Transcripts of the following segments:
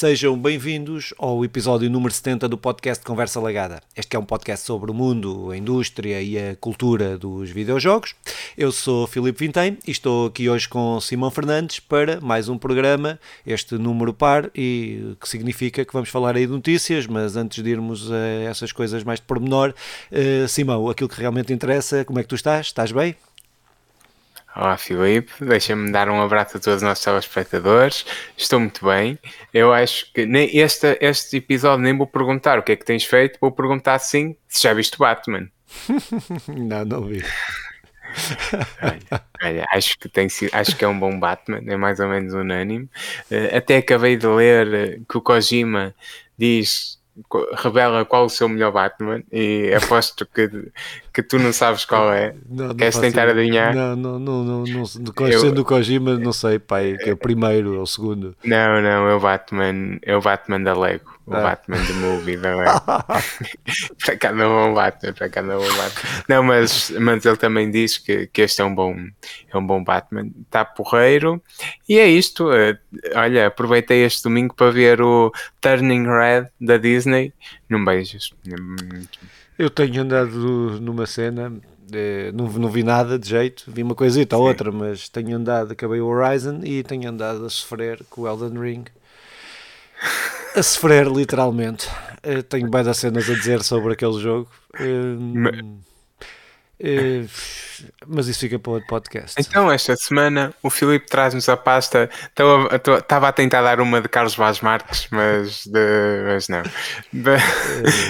Sejam bem-vindos ao episódio número 70 do podcast Conversa Lagada. Este é um podcast sobre o mundo, a indústria e a cultura dos videojogos. Eu sou Filipe Vintém e estou aqui hoje com Simão Fernandes para mais um programa, este número par, e que significa que vamos falar aí de notícias, mas antes de irmos a essas coisas mais de pormenor, uh, Simão, aquilo que realmente interessa, como é que tu estás? Estás bem? Olá Filipe, deixa-me dar um abraço a todos os nossos telespectadores. Estou muito bem. Eu acho que nem este, este episódio nem vou perguntar o que é que tens feito, vou perguntar sim se já viste o Batman. não, não vi. olha, olha, acho, que tem, acho que é um bom Batman, é mais ou menos unânime. Uh, até acabei de ler eh, que o Kojima diz revela qual o seu melhor Batman e aposto que, que tu não sabes qual é. Não, não Queres tentar ideia. adivinhar? Não, não, não, não, não, sendo o Kojima, não sei, pai, que é o primeiro ou o segundo. Não, não, é o Batman, é o Batman da Lego o ah. Batman the Movie, não é? para cá não é um Batman, para cá não é um Batman. Não, mas, mas ele também diz que, que este é um bom, é um bom Batman. Está porreiro. E é isto. Eh, olha, aproveitei este domingo para ver o Turning Red da Disney. Não beijos. Eu tenho andado numa cena eh, não, não vi nada de jeito, vi uma coisita ou outra, mas tenho andado, acabei o Horizon e tenho andado a sofrer com o Elden Ring a sofrer, literalmente. Eu tenho bem das cenas a dizer sobre aquele jogo. Hum, eh, mas isso fica para outro podcast. Então, esta semana, o Filipe traz-nos a pasta. Estava a tentar dar uma de Carlos Vaz Marques, mas, de, mas não. De,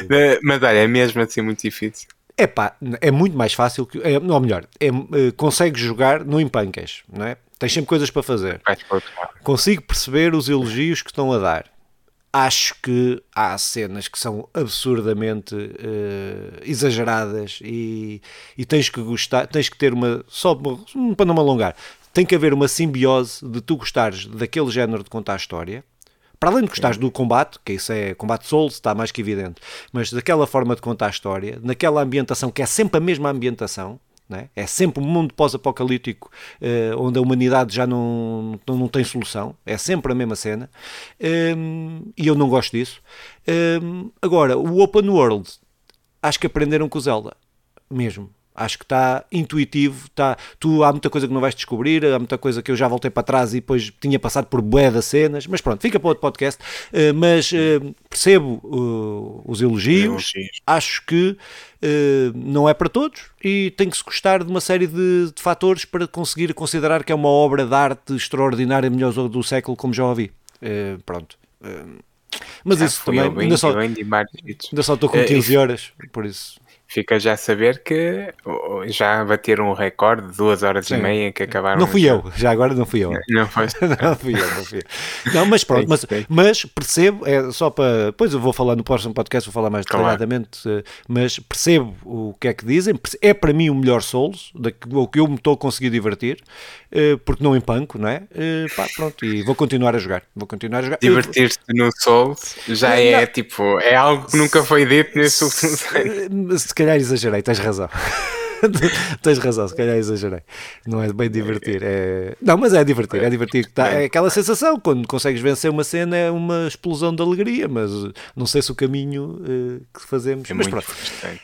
de, mas olha, é mesmo assim muito difícil. É pá, é muito mais fácil, que, é, ou melhor, é, é, consegues jogar no empancas, não é? Tens sempre coisas para fazer. Consigo perceber os elogios que estão a dar acho que há cenas que são absurdamente uh, exageradas e, e, tens que gostar, tens que ter uma, só para não me alongar, tem que haver uma simbiose de tu gostares daquele género de contar a história, para além de gostares do combate, que isso é combate Souls, está mais que evidente, mas daquela forma de contar a história, naquela ambientação que é sempre a mesma ambientação, é? é? sempre um mundo pós-apocalíptico uh, onde a humanidade já não, não, não, tem solução, é sempre a mesma cena um, ehm, e eu não gosto disso. Um, ehm, agora, o Open World, acho que aprenderam com o Zelda, mesmo. Acho que está intuitivo, está, tu, há muita coisa que não vais descobrir, há muita coisa que eu já voltei para trás e depois tinha passado por bué das cenas, mas pronto, fica para outro podcast. Uh, mas uh, percebo uh, os elogios, acho que não é para todos e tem que se gostar de uma série de, de fatores para conseguir considerar que é uma obra de arte extraordinária, melhor do século, como já ouvi. pronto. mas já isso também, bem, ainda, só, ainda só estou com 15 horas, por isso fica já a saber que já bateram um recorde de duas horas Sim. e meia que acabaram. Não fui eu, já agora não fui eu. Não, foi. não fui eu, não fui eu. Não, mas pronto, mas, mas percebo, é só para. Depois eu vou falar no próximo podcast, vou falar mais detalhadamente, claro. mas percebo o que é que dizem. É para mim o melhor Souls, o que eu me estou a conseguir divertir, eh, porque não empanco, não é? Eh, pá, pronto, e vou continuar a jogar. Vou continuar a jogar. Divertir-se no Souls já é tipo, é algo que nunca foi dito nesse último calhar exagerei, tens razão. tens razão, se calhar exagerei. Não é bem divertir. É... Não, mas é divertir, é divertir. Tá, é aquela sensação, quando consegues vencer uma cena, é uma explosão de alegria, mas não sei se o caminho uh, que fazemos. É mas pronto,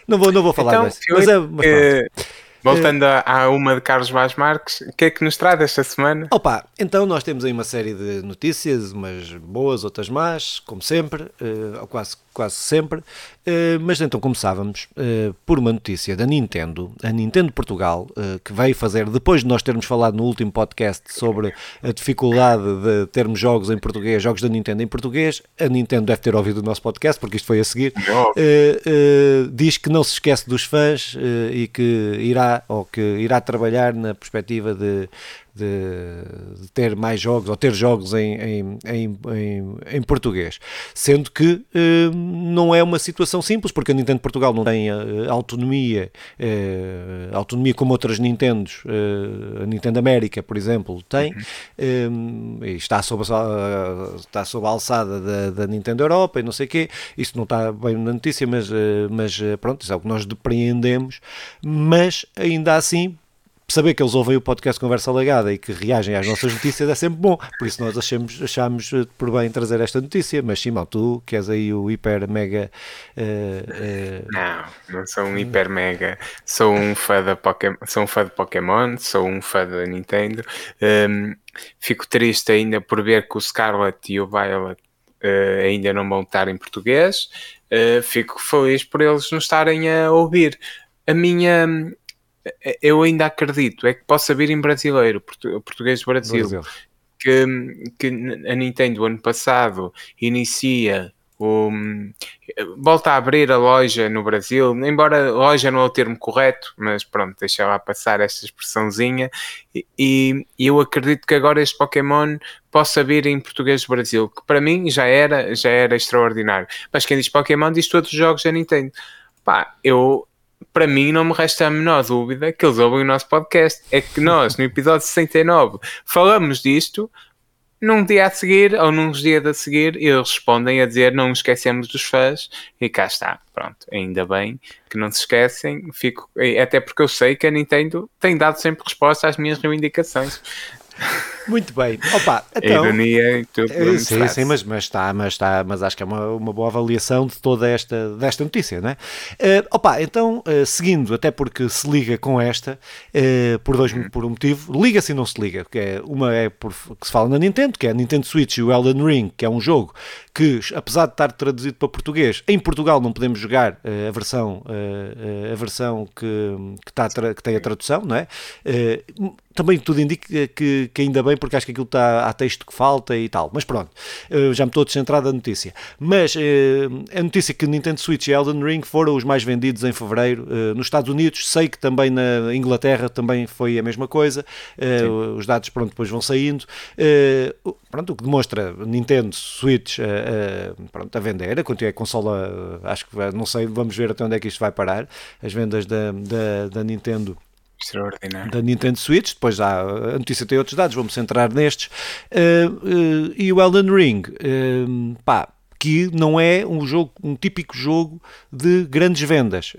não vou, não vou falar então, Mas é, mas pronto. Voltando uh, a uma de Carlos Vaz Marques, o que é que nos traz esta semana? Opa, então nós temos aí uma série de notícias, umas boas, outras más, como sempre, uh, quase, quase sempre, uh, mas então começávamos uh, por uma notícia da Nintendo, a Nintendo Portugal, que veio fazer, depois de nós termos falado no último podcast sobre a dificuldade de termos jogos em português, jogos da Nintendo em português, a Nintendo deve ter ouvido o nosso podcast, porque isto foi a seguir, diz que não se esquece dos fãs e que irá ou que irá trabalhar na perspectiva de, de, de ter mais jogos ou ter jogos em, em, em, em português. Sendo que eh, não é uma situação simples, porque a Nintendo Portugal não tem uh, autonomia, uh, autonomia como outras Nintendos, uh, a Nintendo América, por exemplo, tem, uhum. e está sob, a, está sob a alçada da, da, Nintendo Europa e não sei o quê. Isso não está bem na notícia, mas, mas pronto, isso é o que nós depreendemos, mas ainda assim saber que eles ouvem o podcast Conversa Legada e que reagem às nossas notícias é sempre bom. Por isso nós achamos, achamos eh, por bem trazer esta notícia. Mas Simão, tu que és aí o hiper mega. Uh, uh... Não, não sou um hiper mega. Sou um fã de Pokémon, sou um fã de Pokémon, sou um fã da Nintendo. Um, fico triste ainda por ver que o Scarlet e o Violet uh, ainda não vão estar em português. fico feliz por eles não estarem a ouvir. A minha eu ainda acredito, é que possa vir em brasileiro, português do Brasil, Brasil. Que, que a Nintendo ano passado inicia o, volta a abrir a loja no Brasil, embora loja não é o termo correto, mas pronto, deixa lá passar esta expressãozinha. E, e, eu acredito que agora este Pokémon possa vir em português do Brasil, que para mim já era, já era extraordinário. Mas quem diz Pokémon diz todos os jogos da Nintendo. Pá, eu para mim não me resta a menor dúvida que eles ouvem o nosso podcast. É que nós, no episódio 69, falamos disto, num dia a seguir, ou nos dias a seguir, eles respondem a dizer não esquecemos dos fãs, e cá está, pronto, ainda bem que não se esquecem, fico, até porque eu sei que a Nintendo tem dado sempre resposta às minhas reivindicações. Muito bem. Opa, então, a ironia e tudo. É, sim, sim, mas, mas, está, mas, está, mas acho que é uma, uma boa avaliação de toda esta desta notícia, não é? Uh, opa, então, uh, seguindo, até porque se liga com esta, uh, por, dois, por um motivo, liga-se e não se liga. Que é, uma é por, que se fala na Nintendo, que é a Nintendo Switch e o Elden Ring, que é um jogo que, apesar de estar traduzido para português, em Portugal não podemos jogar a versão, a versão que, que, está, que tem a tradução, não é? também tudo indica que, que ainda bem, porque acho que aquilo está, há texto que falta e tal. Mas pronto, já me estou descentrado da notícia. Mas a notícia que Nintendo Switch e Elden Ring foram os mais vendidos em fevereiro. Nos Estados Unidos, sei que também na Inglaterra também foi a mesma coisa. Os dados, pronto, depois vão saindo. Pronto, o que demonstra Nintendo Switch pronto, a vender, a consola, acho que não sei, vamos ver até onde é que isto vai parar. As vendas da, da, da Nintendo da Nintendo Switch, depois há, a notícia tem outros dados, vamos centrar nestes, uh, uh, e o Elden Ring, uh, pá, que não é um jogo, um típico jogo de grandes vendas.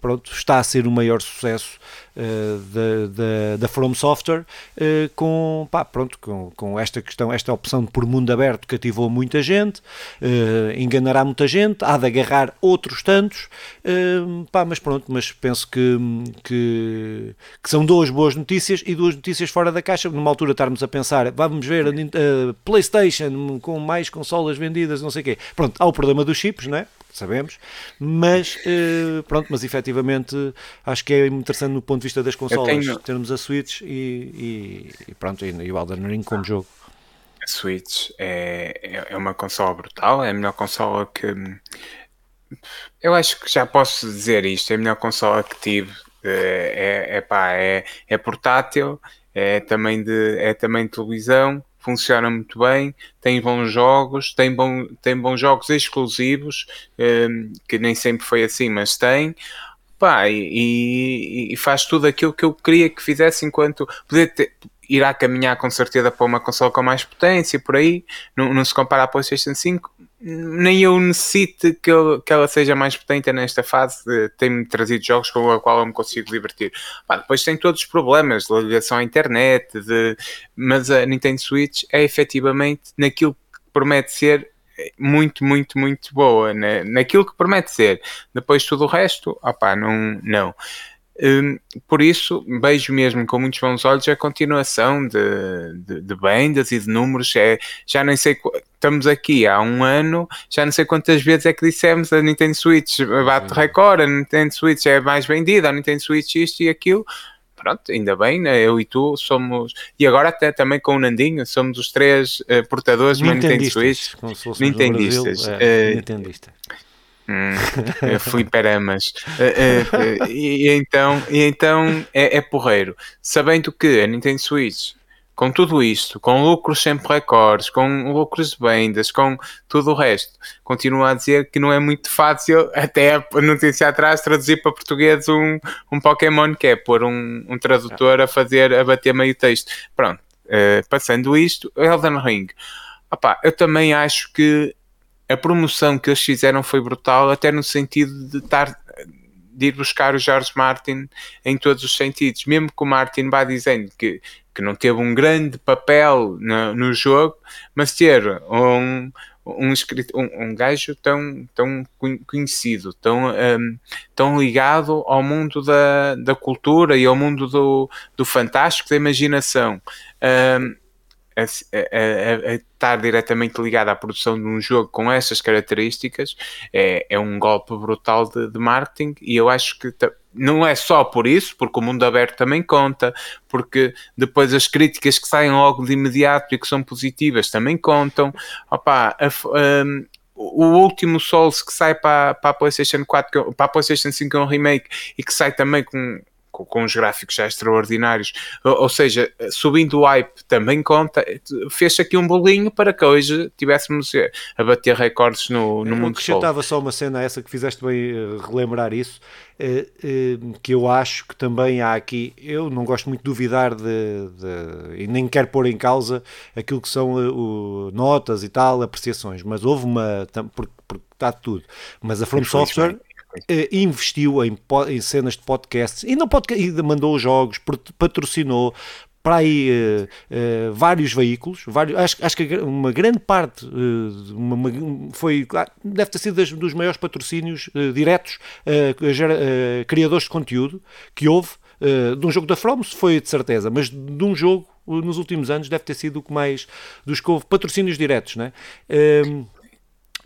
pronto, está a ser o maior sucesso uh, da, da, da From Software uh, com, pá, pronto, com, com esta questão, esta opção por mundo aberto cativou muita gente, uh, enganará muita gente, há de agarrar outros tantos, pá, mas pronto, mas penso que, que, que, são duas boas notícias e duas notícias fora da caixa, numa altura estarmos a pensar, vamos ver a, a Playstation com mais consolas vendidas, não sei o quê. Pronto, há o problema dos chips, não é? Sabemos, mas uh, pronto, mas efetivamente acho que é interessante no ponto de vista das consolas tenho... termos a Switch e, e, e pronto, e, e o Elden Ring como jogo. A Switch é, é, é uma consola brutal, é a melhor consola que eu acho que já posso dizer isto, é a melhor consola que tive. Eh, é, é, pá, é, é portátil, é também de, é também de televisão, funciona muito bem, tem bons jogos, tem, bom, tem bons jogos exclusivos, um, que nem sempre foi assim, mas tem. Pá, e, e, faz tudo aquilo que eu queria que fizesse enquanto poder ter, irá caminhar com certeza para uma consola com mais potência por aí, não, não se compara à PlayStation 5, nem eu necessite que, que ela seja mais potente nesta fase. Tem-me trazido jogos com a qual eu me consigo divertir. Depois tem todos os problemas de ligação à internet, de... mas a Nintendo Switch é efetivamente naquilo que promete ser muito, muito, muito boa. Né? Naquilo que promete ser. Depois tudo o resto, opá, não. não. Um, por isso, vejo mesmo com muitos bons olhos a continuação de, de, de vendas e de números. É, já nem sei, estamos aqui há um ano, já não sei quantas vezes é que dissemos a Nintendo Switch bate recorde, a Nintendo Switch é mais vendida, a Nintendo Switch isto e aquilo. Pronto, ainda bem, né? eu e tu somos, e agora até também com o Nandinho, somos os três uh, portadores de uma Nintendo Switch. Nintendistas. Brasil, é, uh, Nintendista. Hum, fliperamas. uh, uh, e, e, então, e então é, é porreiro. Sabendo que a Nintendo Switch, com tudo isto, com lucros sempre recordes, com lucros de vendas, com tudo o resto, continua a dizer que não é muito fácil, até a notícia atrás, traduzir para português um, um Pokémon, que é pôr um, um tradutor a fazer, a bater meio texto. Pronto, uh, passando isto, Elden Ring. Opa, eu também acho que a promoção que eles fizeram foi brutal, até no sentido de estar de ir buscar o George Martin em todos os sentidos, mesmo que o Martin vá dizendo que, que não teve um grande papel no, no jogo, mas ter um, um, um, um gajo tão, tão conhecido, tão, um, tão ligado ao mundo da, da cultura e ao mundo do, do fantástico, da imaginação. Um, a, a, a, estar diretamente ligado à produção de um jogo com essas características é, é um golpe brutal de, de, marketing e eu acho que não é só por isso, porque o mundo aberto também conta, porque depois as críticas que saem logo de imediato e que são positivas também contam. Opa, a, um, o último Souls que sai para, para a PlayStation 4, para a PlayStation 5 é um remake e que sai também com com, com os gráficos já extraordinários, ou, ou, seja, subindo o hype também conta, fez aqui um bolinho para que hoje tivéssemos a bater recordes no, no mundo acrescentava só uma cena essa que fizeste bem uh, relembrar isso, uh, que eu acho que também há aqui, eu não gosto muito de duvidar de, de e nem quero pôr em causa aquilo que são o, notas e tal, apreciações, mas houve uma, porque, porque está tudo, mas a From Software investiu em, em, cenas de podcasts, ainda, podcast, ainda mandou jogos, patrocinou para aí uh, uh, vários veículos, vários, acho, acho que uma grande parte uma, uma, foi, deve ter sido das, dos maiores patrocínios diretos a criadores de conteúdo que houve de um jogo da From, foi de certeza, mas de um jogo nos últimos anos deve ter sido o que mais dos que houve patrocínios diretos, né? Eh,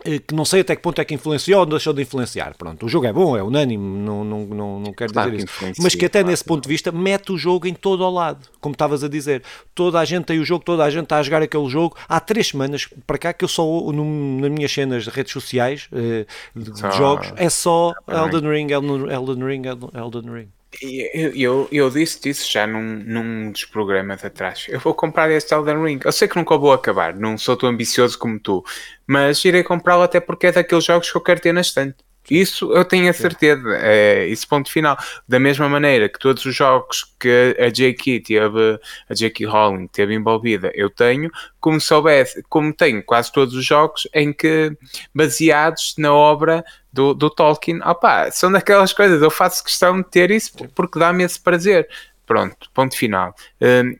que não sei até que ponto é que influenciou ou deixou de influenciar. Pronto, o jogo é bom, é unânime, não, não, não, não quero claro dizer que isso. Mas que até claro. nesse ponto de vista mete o jogo em todo o lado, como estavas a dizer. Toda a gente tem o jogo, toda a gente está a jogar aquele jogo. Há três semanas para cá que eu só, no, nas minhas cenas de redes sociais eh, de, de jogos, é só Elden Ring, Elden, Elden Ring, Elden Ring. Eu, eu, eu disse isso já num, num dos programas atrás. Eu vou comprar este Elden Ring. Eu sei que nunca vou acabar, não sou tão ambicioso como tu, mas irei comprá-lo até porque é daqueles jogos que eu quero ter na estante. Isso eu tenho a certeza, é esse ponto final. Da mesma maneira que todos os jogos que a J.K. teve, a J.K. Rowling teve envolvida, eu tenho, como soubesse, como tenho quase todos os jogos em que baseados na obra do, do Tolkien, opa, são daquelas coisas, eu faço questão de ter isso porque dá-me esse prazer. Pronto, ponto final. Um,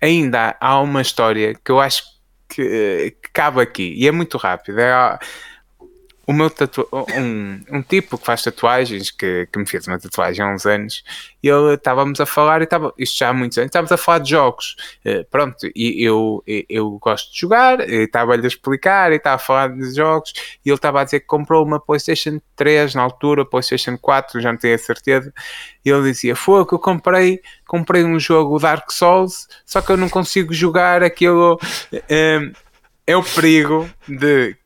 ainda há uma história que eu acho que, que cabe aqui e é muito rápido. É, o meu tatu... um, um tipo que faz tatuagens, que, que me fez uma tatuagem há uns anos, e ele estávamos a falar, e estava, isto já há muitos anos, estávamos a falar de jogos. Uh, pronto, e eu, eu gosto de jogar, estava-lhe a explicar, e estava a falar de jogos, e ele estava a dizer que comprou uma PlayStation 3 na altura, PlayStation 4, já não tenho a certeza, e ele dizia: Foi que eu comprei, comprei um jogo Dark Souls, só que eu não consigo jogar aquilo. Uh, é o perigo de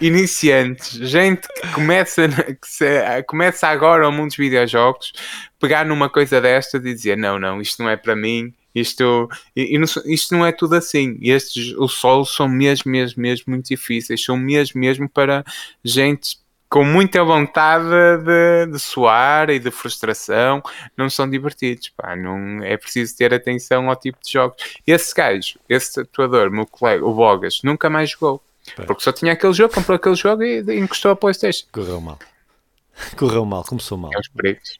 iniciantes, gente que começa, que se, começa agora ao mundo dos videojogos, pegar numa coisa desta e dizer: não, não, isto não é para mim, isto, isto não é tudo assim. Estes, os solos são mesmo, mesmo, mesmo muito difíceis, são mesmo, mesmo para gente com muita vontade de, de suar e de frustração, não são divertidos. Pá, não, é preciso ter atenção ao tipo de jogos. Esse gajo, esse atuador, meu colega, o Bogas, nunca mais jogou. Porque só tinha aquele jogo, comprou aquele jogo e, e encostou a PlayStation. Correu mal. Correu mal, começou mal. É os perigos.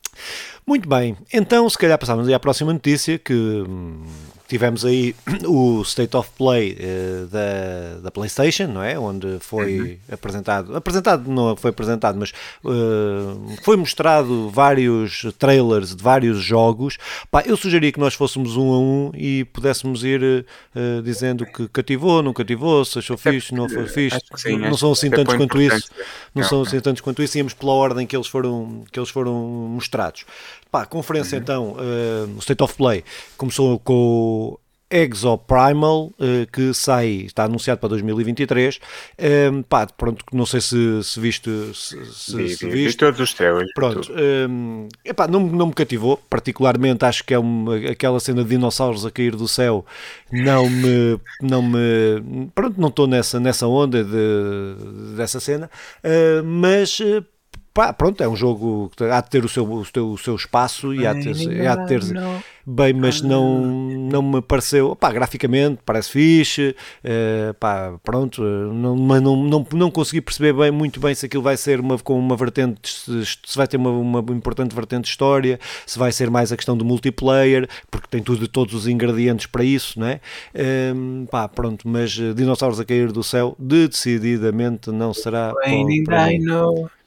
Muito bem, então se calhar passávamos aí à próxima notícia que hum, tivemos aí o State of Play uh, da, da PlayStation, não é? Onde foi uhum. apresentado, apresentado não foi apresentado, mas uh, foi mostrado vários trailers de vários jogos. Pá, eu sugeria que nós fôssemos um a um e pudéssemos ir uh, dizendo que cativou, não cativou, se achou fixe, não foi fixe. Sim, não são assim tantos quanto isso. Não, não são assim tantos quanto isso. Íamos pela ordem que eles foram, que eles foram mostrados. Pá, conferência uhum. então, uh, o State of Play começou com o Exoprimal, uh, que sai, está anunciado para 2023. Um, eh, pá, pronto, não sei se, se viste. Se, se, se viste. todos os teus. Pronto, um, epá, não, não me cativou, particularmente acho que é uma, aquela cena de dinossauros a cair do céu, não me. Não me pronto, não estou nessa, nessa onda de, dessa cena, uh, mas pá, pronto, é um jogo que há de ter o seu, o seu, o seu espaço e há de ter, há de ter bem, mas não, não me pareceu, pá, graficamente parece fixe, uh, pá, pronto, não, mas não, não, não consegui perceber bem, muito bem se aquilo vai ser uma, com uma vertente, se, vai ter uma, uma importante vertente de história, se vai ser mais a questão do multiplayer, porque tem tudo, todos os ingredientes para isso, não é? Um, pá, pronto, mas eh, dinossauros a cair do céu, decididamente não será.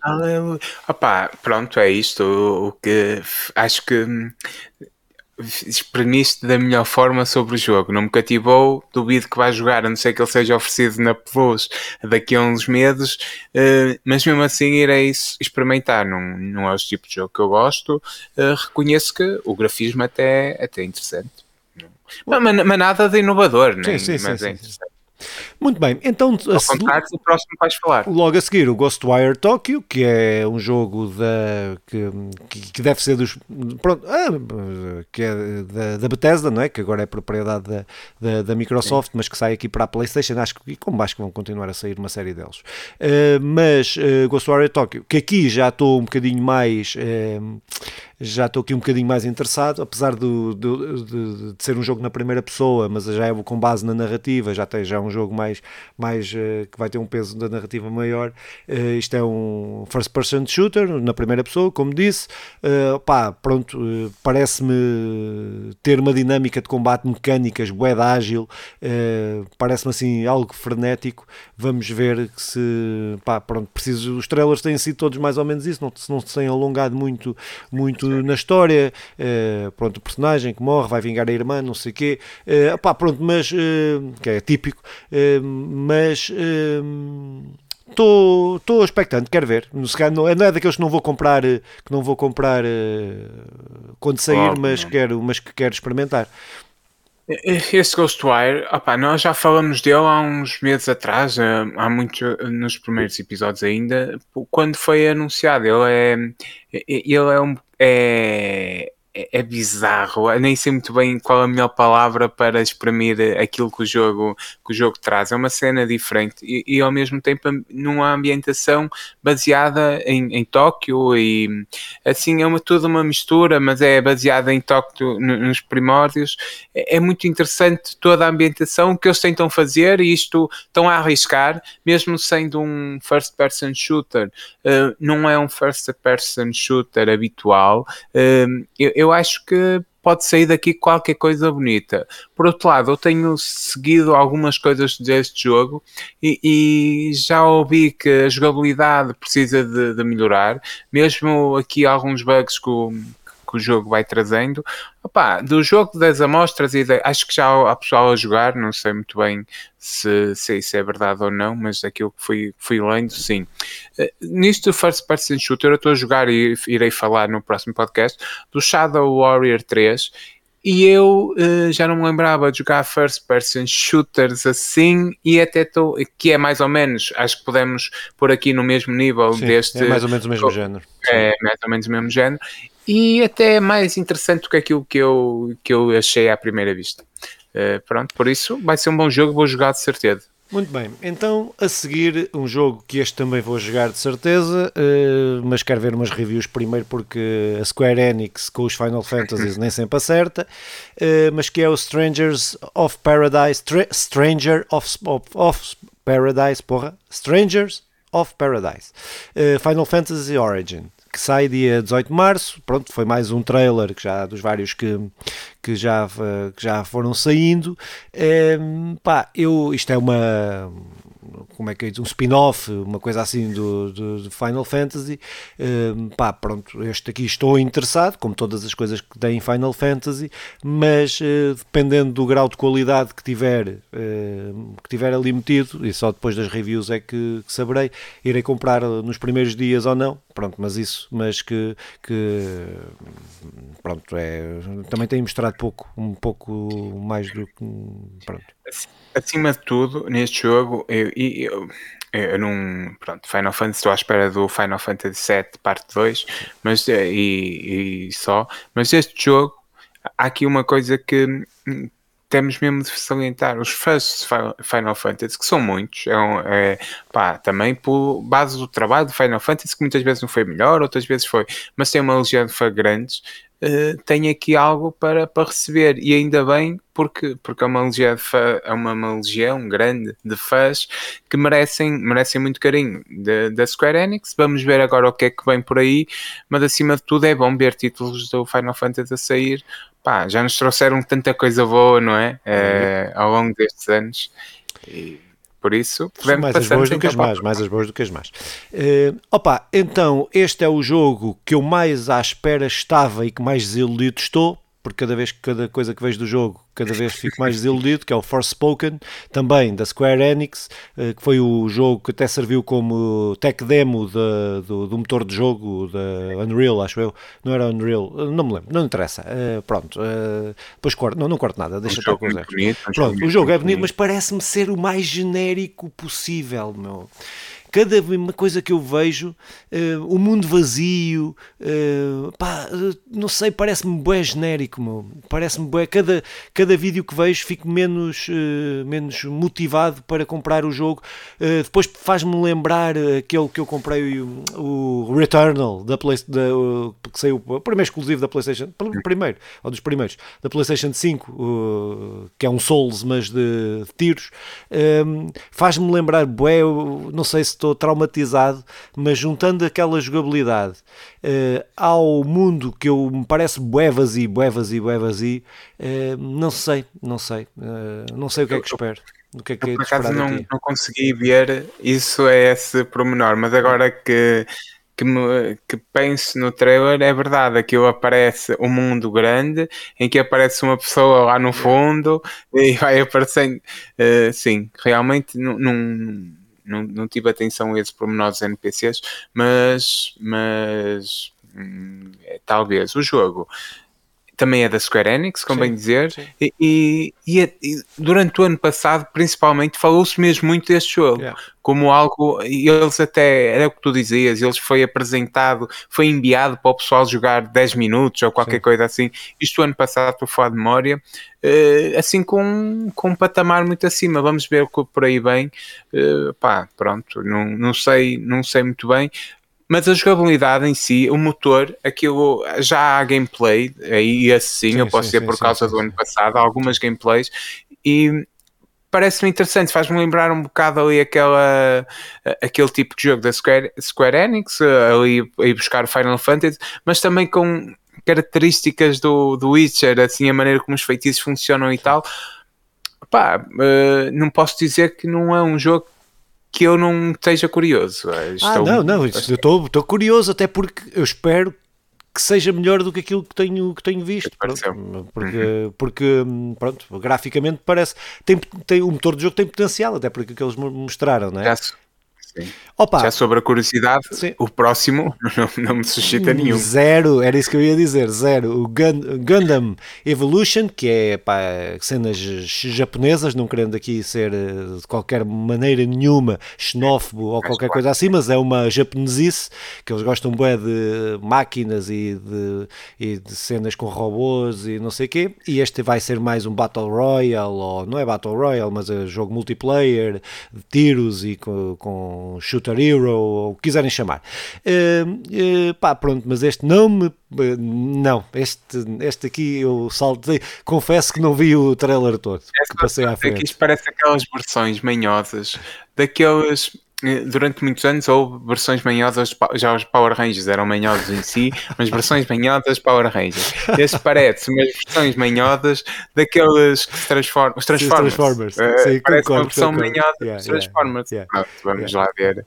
Aleluia. Opa, pronto, é isto. O, o que acho que exprimiste da melhor forma sobre o jogo. Não me cativou, duvido que vai jogar, a não ser que ele seja oferecido na Plus daqui a uns meses, uh, mas mesmo assim irei experimentar. Não, não é o tipo de jogo que eu gosto. Uh, reconheço que o grafismo até, até é interessante. Mas, mas, nada de inovador, né? sim, sim, mas sim, é interessante. Muito bem, então contrário o próximo vais falar. Logo a seguir o Ghostwire Tokyo, que é um jogo da, que, que deve ser dos pronto, ah, que é da, da, Bethesda, não é? que agora é propriedade da, da, da Microsoft, Sim. mas que sai aqui para a Playstation, acho que como acho que vão continuar a sair uma série deles. Uh, mas uh, Ghostwire Tokyo, que aqui já estou um bocadinho mais uh, já estou aqui um bocadinho mais interessado, apesar do, do de, de, ser um jogo na primeira pessoa, mas já é com base na narrativa, já tem já é um jogo mais, mais uh, que vai ter um peso da narrativa maior. Uh, isto é um first person shooter na primeira pessoa, como disse. Uh, pá, pronto, parece-me ter uma dinâmica de combate mecânicas, bué ágil, parece-me assim algo frenético. Vamos ver se, pá, pronto, preciso, os trailers têm sido todos mais ou menos isso, não, não se têm alongado muito, muito na história, uh, pronto, o personagem que morre, vai vingar a irmã, não sei o quê, uh, pá, pronto, mas, uh, que é típico, mas estou expectante, quero ver. Não, é, não é daqueles que não vou comprar, que não vou comprar quando sair, mas, quero, mas que quero experimentar. Esse Ghostwire, opa, nós já falamos dele há uns meses atrás, há muito nos primeiros episódios ainda, quando foi anunciado. Ele é, ele é um é, é, é bizarro. Eu nem sei muito bem qual a melhor palavra para exprimir aquilo que o jogo, que o jogo traz. É uma cena diferente e, e ao mesmo tempo numa ambientação baseada em, em Tóquio e assim é uma, toda uma mistura, mas é baseada em Tóquio nos primórdios. É, é muito interessante toda a ambientação que eles tentam fazer e isto estão a arriscar, mesmo sendo um first person shooter. Uh, não é um first person shooter habitual. Uh, eu, eu acho que pode sair daqui qualquer coisa bonita. Por outro lado, eu tenho seguido algumas coisas deste jogo e, e já ouvi que a jogabilidade precisa de, de melhorar, mesmo aqui alguns bugs que o, que o jogo vai trazendo. Opa, do jogo das amostras, e de, acho que já há pessoal a jogar, não sei muito bem se, se isso é verdade ou não, mas aquilo que fui, fui lendo, sim. Uh, nisto do First Person Shooter, eu estou a jogar e irei falar no próximo podcast do Shadow Warrior 3 e eu uh, já não me lembrava de jogar first person shooters assim e até estou que é mais ou menos acho que podemos pôr aqui no mesmo nível Sim, deste é mais ou menos o mesmo género é mais ou menos o mesmo género e até é mais interessante do que aquilo que eu, que eu achei à primeira vista. Uh, pronto, por isso vai ser um bom jogo, vou jogar de certeza. Muito bem, então a seguir um jogo que este também vou jogar de certeza, uh, mas quero ver umas reviews primeiro porque a Square Enix com os Final Fantasies nem sempre acerta, uh, mas que é o Strangers of Paradise, Stranger of, of, of Paradise, porra, Strangers of Paradise, Final Fantasy Origin que sai dia 18 de março. Pronto, foi mais um trailer que já dos vários que, que, já, que já foram saindo. É, pá, eu, isto é uma como é que é um spin-off, uma coisa assim do, do, do Final Fantasy. Uh, pá, pronto, este aqui estou interessado, como todas as coisas que tem Final Fantasy, mas uh, dependendo do grau de qualidade que tiver, uh, que tiver ali metido, e só depois das reviews é que, que, saberei, irei comprar nos primeiros dias ou não. Pronto, mas isso, mas que, que pronto, é, também tem mostrado pouco, um pouco mais do que pronto acima de tudo, neste jogo, eu, eu, eu, não. Pronto, Final Fantasy, estou à espera do Final Fantasy VII Parte 2 mas, eh, e, e só. Mas este jogo, há aqui uma coisa que temos mesmo de salientar os fãs de Final Fantasy, que são muitos, é, é pá, também por base do trabalho de Final Fantasy, que muitas vezes não foi melhor, outras vezes foi, mas tem uma legião de fãs grandes, uh, tem aqui algo para, para receber, e ainda bem, porque, porque é, uma legião fã, é uma, uma legião grande de fãs que merecem, merecem muito carinho da Square Enix. Vamos ver agora o que é que vem por aí, mas acima de tudo é bom ver títulos do Final Fantasy a sair, pá, já nos trouxeram tanta coisa boa, não é? é ao longo destes anos. E por isso, mais as boas do que as más, mais as boas do que as más. Uh, opa, então, este é o jogo que eu mais à espera estava e que mais desiludido estou, porque cada vez que cada coisa que vejo do jogo, cada vez fico mais desiludido, que é o Forspoken, também da Square Enix, eh, que foi o jogo que até serviu como tech demo de, do, do, motor de jogo da Unreal, acho eu. Não era Unreal, não me lembro, não interessa. Uh, pronto, uh, depois corto, não, não corto nada, deixa estar com os erros. Pronto, o jogo é bonito, mas parece-me ser o mais genérico possível, meu cada coisa que eu vejo, uh, o mundo vazio, uh, pá, não sei, parece-me bué genérico, Parece-me bué. Cada, cada vídeo que vejo fico menos, menos motivado para comprar o jogo. depois faz-me lembrar aquele que eu comprei, o, o Returnal, da, Play, da, que saiu o primeiro exclusivo da PlayStation, primeiro, ou dos primeiros, da PlayStation 5, que é um Souls, mas de, de tiros. faz-me lembrar, bué, não sei se estou traumatizado, mas juntando aquela jogabilidade uh, ao mundo que eu, me parece bué vazio, bué vazio, bué vazio, uh, não sei, não sei, uh, não sei o que é que espero. O que é que eu, por acaso não, não consegui ver isso é esse promenor, mas agora que que, me, que penso no trailer é verdade, aquilo aparece um mundo grande em que aparece uma pessoa lá no fundo e vai aparecendo. Uh, sim, realmente não, não, não, não tive atenção a esses pormenores NPCs, mas, mas hum, é, talvez o jogo também é da Square Enix, convém sim, dizer, sim. E, e, e, durante o ano passado, principalmente, falou-se mesmo muito deste jogo, yeah. como algo, e eles até, era o que tu dizias, eles foi apresentado, foi enviado para o pessoal jogar 10 minutos ou qualquer sim. coisa assim, isto ano passado, estou a falar de memória, uh, assim com, com um patamar muito acima, vamos ver o que por aí vem, uh, pá, pronto, não, não sei, não sei muito bem, mas a jogabilidade em si, o motor, aquilo já há gameplay, aí assim, sim, eu posso sim, dizer sim, por causa do ano passado, algumas gameplays, e parece-me interessante, faz-me lembrar um bocado ali aquela, aquele tipo de jogo da Square, Square Enix, ali ir buscar o Final Fantasy, mas também com características do, do Witcher, assim, a maneira como os feitiços funcionam e tal. Pá, uh, não posso dizer que não é um jogo que eu não esteja curioso. Ah, estou, ah, não, não, eu estou, estou curioso, até porque eu espero que seja melhor do que aquilo que tenho, que tenho visto. Pronto, porque, uhum. porque, pronto, graficamente parece. Tem, tem, o motor do jogo tem potencial, até porque que eles mostraram, não é? Sim. Opa, Já sobre a curiosidade, sim. o próximo não, não, me suscita nenhum. Zero, era isso que eu ia dizer, zero. O Gun, Gundam Evolution, que é pá, cenas japonesas, não querendo aqui ser eh, de qualquer maneira nenhuma xenófobo ou qualquer coisa assim, mas é uma japonesice, que eles gostam bem de máquinas e de, e de cenas com robôs e não sei o quê. E este vai ser mais um Battle Royale, ou não é Battle Royale, mas é jogo multiplayer, de tiros e com, com Shooter Hero, ou o que quiserem chamar. Uh, uh, pá, pronto, mas este não me. Uh, não, este, este aqui eu saltei. Confesso que não vi o trailer todo. que passei à frente. Isto parece aquelas versões manhosas daqueles durante muitos anos houve versões manhosas, já os Power Rangers eram manhosos em si, mas versões manhosas Power Rangers. Este parece umas versões manhosas daqueles que se transformam, os Transformers. Sim, Transformers. Uh, Sim, parece concordo, uma versão manhosa yeah, dos Transformers. Yeah, yeah, vamos lá ver.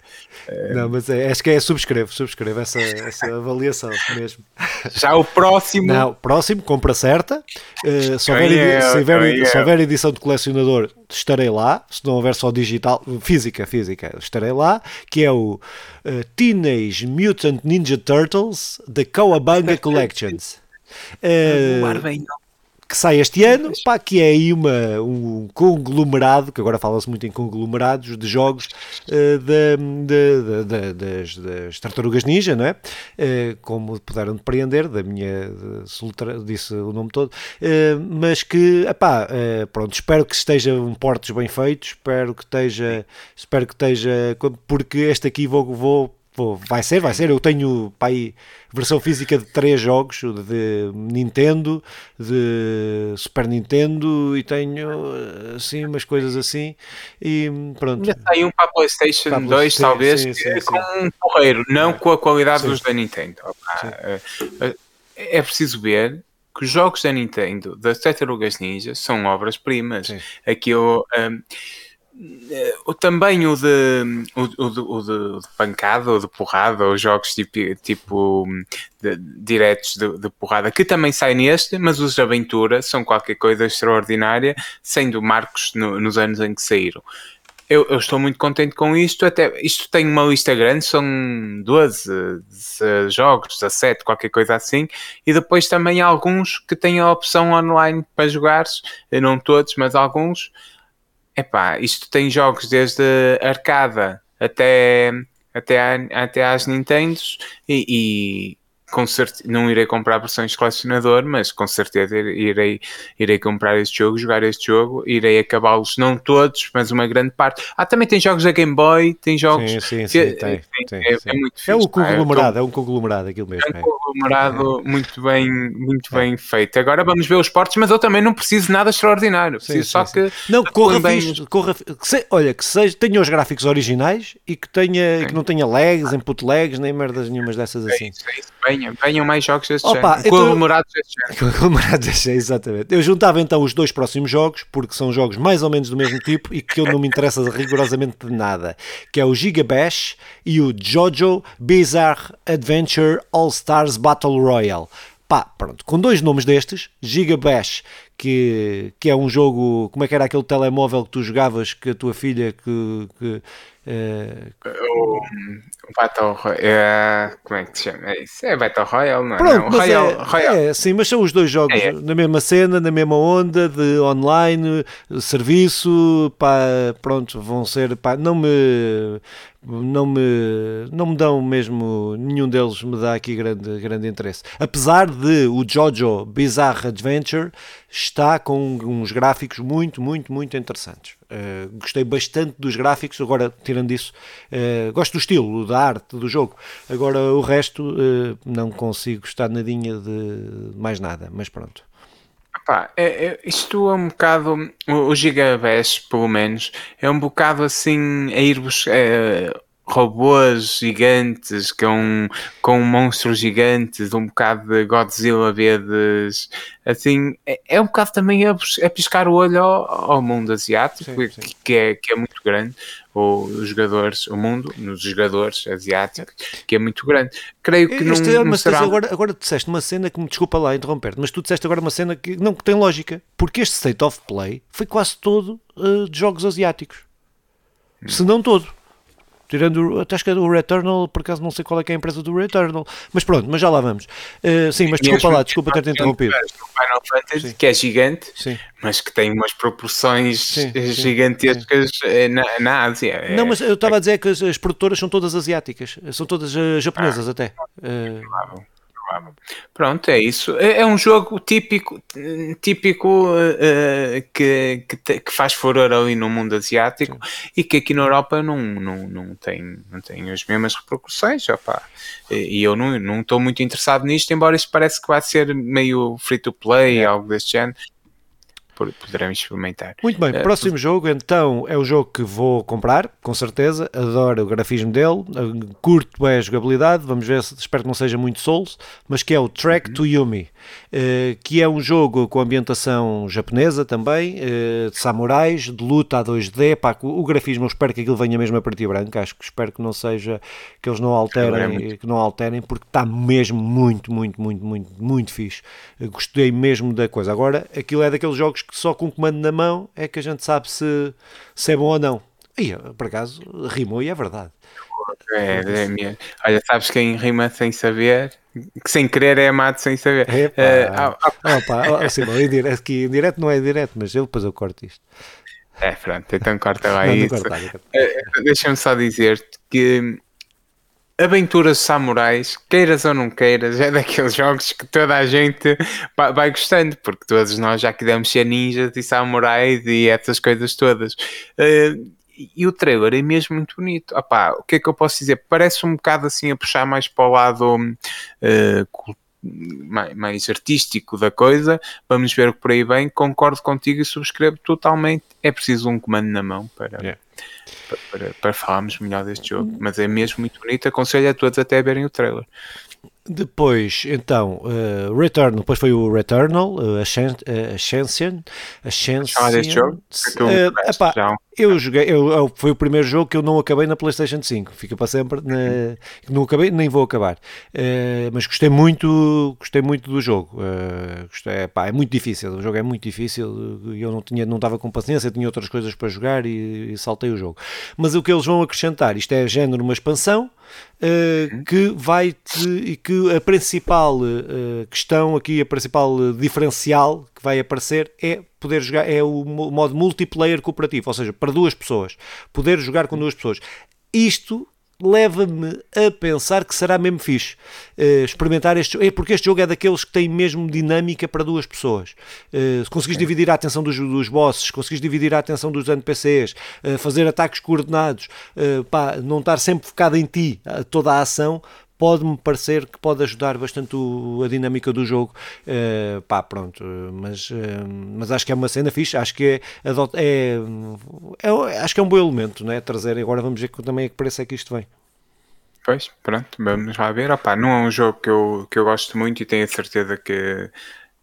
Não, mas é, acho que é subscrevo, subscrevo essa, essa avaliação mesmo. Já o próximo. Não, próximo, compra certa. Uh, se, houver, é, se, houver, se houver edição de colecionador, estarei lá. Se não houver só digital, física, física, estarei lá, que é o uh, Teenage Mutant Ninja Turtles The Cowabunga Collections. Uh, que sai este ano, pá, que é aí uma, um conglomerado, que agora fala-se muito em conglomerados de jogos uh, de, de, de, das, das, tartarugas ninja, não é? Uh, como puderam depreender, da minha, disse o nome todo, uh, mas que, epá, pronto, espero que estejam portos bem feitos, espero que esteja, espero que esteja, porque este aqui vou, vou Vou, vai ser, vai ser. Eu tenho pá, aí, versão física de três jogos de Nintendo, de Super Nintendo e tenho assim umas coisas assim. E pronto. Já tem um para a PlayStation para 2, sim, talvez, sim, sim, com um porreiro, não com a qualidade dos da Nintendo. É, é, é preciso ver que os jogos da Nintendo, das Tartarugas Ninja, são obras-primas. Aquilo. Um, também o de, o, o, de, o de, pancada ou de porrada, ou jogos tipo, tipo de, diretos de, de, porrada, que também sai neste, mas os de aventura são qualquer coisa extraordinária, sendo marcos no, nos anos em que saíram. Eu, eu, estou muito contente com isto. Até isto tem uma lista grande, são 12 jogos, 17, qualquer coisa assim. E depois também alguns que têm a opção online para jogar, não todos, mas alguns Epá, isto tem jogos desde arcada até, até, até às Nintendos e, e com certeza, não irei comprar versões de colecionador, mas com certeza irei, irei comprar este jogo, jogar este jogo, irei acabá-los, não todos, mas uma grande parte. Ah, também tem jogos da Game Boy, tem jogos. Sim, sim, sim, que, tem, tem, é, sim. é, muito fixe, É um conglomerado, é, é um conglomerado aquilo mesmo. É um conglomerado é. muito bem, muito é. bem feito. Agora vamos ver os portos, mas eu também não preciso nada extraordinário. Preciso sim, só que. Não, corra bem... fixe, corra que se, olha, que seja, tenha os gráficos originais e que, tenha, que não tenha lags, input lags, nem merdas nenhumas dessas assim. Isso, isso venham, venham mais jogos deste Opa, género. Conglomerados deste género. Conglomerados deste género, exatamente. Eu juntava então os dois próximos jogos, porque são jogos mais ou menos do mesmo tipo e que eu não me interessa rigorosamente de nada, que é o Giga Bash e o Jojo Bizarre Adventure All Stars Battle Royale. Pá, pronto, com dois nomes destes, Giga Bash, que, que é um jogo, como é que era aquele telemóvel que tu jogavas que a tua filha que, que Uh, Battle Royale. É, como é que se chama? É isso? É Battle Royale, não é? Pronto, não, Royale, é, Royale. é, sim, mas são os dois jogos é, é. na mesma cena, na mesma onda de online, serviço, pá, pronto, vão ser, pá, não me não me, não me dão mesmo, nenhum deles me dá aqui grande, grande interesse. Apesar de o Jojo Bizarre Adventure está com uns gráficos muito, muito, muito interessantes. Uh, gostei bastante dos gráficos, agora tirando isso, uh, gosto do estilo, da arte do jogo. Agora o resto uh, não consigo estar nadinha de mais nada, mas pronto. Pá, é, é, isto é um bocado, o, o Gigabash, pelo menos, é um bocado assim a ir buscar. É, robôs gigantes com, com monstros gigantes, um bocado de Godzilla vezes assim, é, é, um bocado também a, a piscar o olho ao, ao mundo asiático, sim, sim. Que, é, que é muito grande, ou os jogadores, o mundo, nos jogadores asiáticos, que é muito grande. Creio que este não, é, mas será... agora, agora disseste uma cena que me desculpa lá interromper mas tu disseste agora uma cena que não que tem lógica, porque este State of Play foi quase todo uh, de jogos asiáticos. Hum. Se não todo. Tirando, acho que é do Returnal, por acaso não sei qual é, é a empresa do Returnal, mas pronto, mas já lá vamos. Uh, sim, mas desculpa lá, desculpa ter-te interrompido. Final Fantasy, sim. que é gigante, sim. mas que tem umas proporções sim, gigantescas eh, na, na, Ásia. Não, mas eu estava a dizer que as, as, produtoras são todas asiáticas, são todas uh, japonesas ah, até. Uh. Pronto, é isso. É, é um jogo típico, típico uh, que, que, que, faz furor ali no mundo asiático Sim. e que aqui na Europa não, não, não, tem, não tem as mesmas repercussões. Opa. E eu não estou muito interessado nisto, embora isso parece que vai ser meio free to play, é. algo deste género poderemos experimentar. Muito bem, uh, próximo jogo então é o jogo que vou comprar, com certeza, adoro o grafismo dele, eh, curto bem a jogabilidade, vamos ver, espero que não seja muito Souls, mas que é o Track uhum. to Yumi, uh, que é um jogo com ambientação japonesa também, de samurais, de luta a 2D, pá, o grafismo eu espero que aquilo venha mesmo a partir branco, acho que espero que não seja, que eles não alterem, é que não alterem, porque está mesmo muito, muito, muito, muito, muito fixe, gostei mesmo da coisa. Agora, aquilo é daqueles jogos que só com o comando na mão é que a gente sabe se, se é bom ou não. E por acaso rimou e é verdade. É, é. Olha, sabes quem rima sem saber? sem querer é amado sem saber. Epá. Uh, ah, Opa, bom, indireto, aqui, direto não é direto, mas eu depois eu corto isto. É, pronto, então corta lá não, isso. Uh, Deixa-me só dizer-te que Aventuras Samurais, queiras ou não queiras, é daqueles jogos que toda a gente vai gostando, porque todos nós já queremos ser ninjas e samurais e essas coisas todas. Uh, e o trailer é mesmo muito bonito. Opá, o que é que eu posso dizer? Parece um bocado assim a puxar mais para o lado uh, mais, mais, artístico da coisa. Vamos ver o que por aí vem. Concordo contigo e subscrevo totalmente. É preciso um comando na mão para. Yeah para, para, falarmos melhor deste jogo. Mas é mesmo muito bonito. Aconselho a todos até a verem o trailer. Depois, então, uh, Return, depois foi o Returnal, uh, Ascension. Ascension. deste jogo? Uh, epá, eu joguei, eu, eu, foi o primeiro jogo que eu não acabei na PlayStation 5, fica para sempre, na, não acabei, nem vou acabar. Uh, mas gostei muito, gostei muito do jogo. Uh, gostei, epá, é muito difícil, o jogo é muito difícil, eu não tinha, não estava com paciência, tinha outras coisas para jogar e, e saltei o jogo. Mas o que eles vão acrescentar, isto é género uma expansão, Uh, que vai te, e que a principal uh, questão aqui, a principal diferencial que vai aparecer é poder jogar, é o modo multiplayer cooperativo, ou seja, para duas pessoas, poder jogar com duas pessoas. Isto leva-me a pensar que será mesmo fixe uh, experimentar este jogo, é porque este jogo é daqueles que tem mesmo dinâmica para duas pessoas. Uh, se conseguires dividir a atenção dos, dos bosses, conseguires dividir a atenção dos NPCs, uh, eh, fazer ataques coordenados, pá, não estar sempre focado em ti, toda a ação, pode-me parecer que pode ajudar bastante o, a dinâmica do jogo. Uh, pá, pronto, mas, uh, mas acho que é uma cena fixe, acho que é, é, é, acho que é um bom elemento, né? Trazer, agora vamos ver também a que preço é que isto vem. Pois, pronto, vamos lá ver. Opa, não é um jogo que eu, que eu gosto muito e tenho a certeza que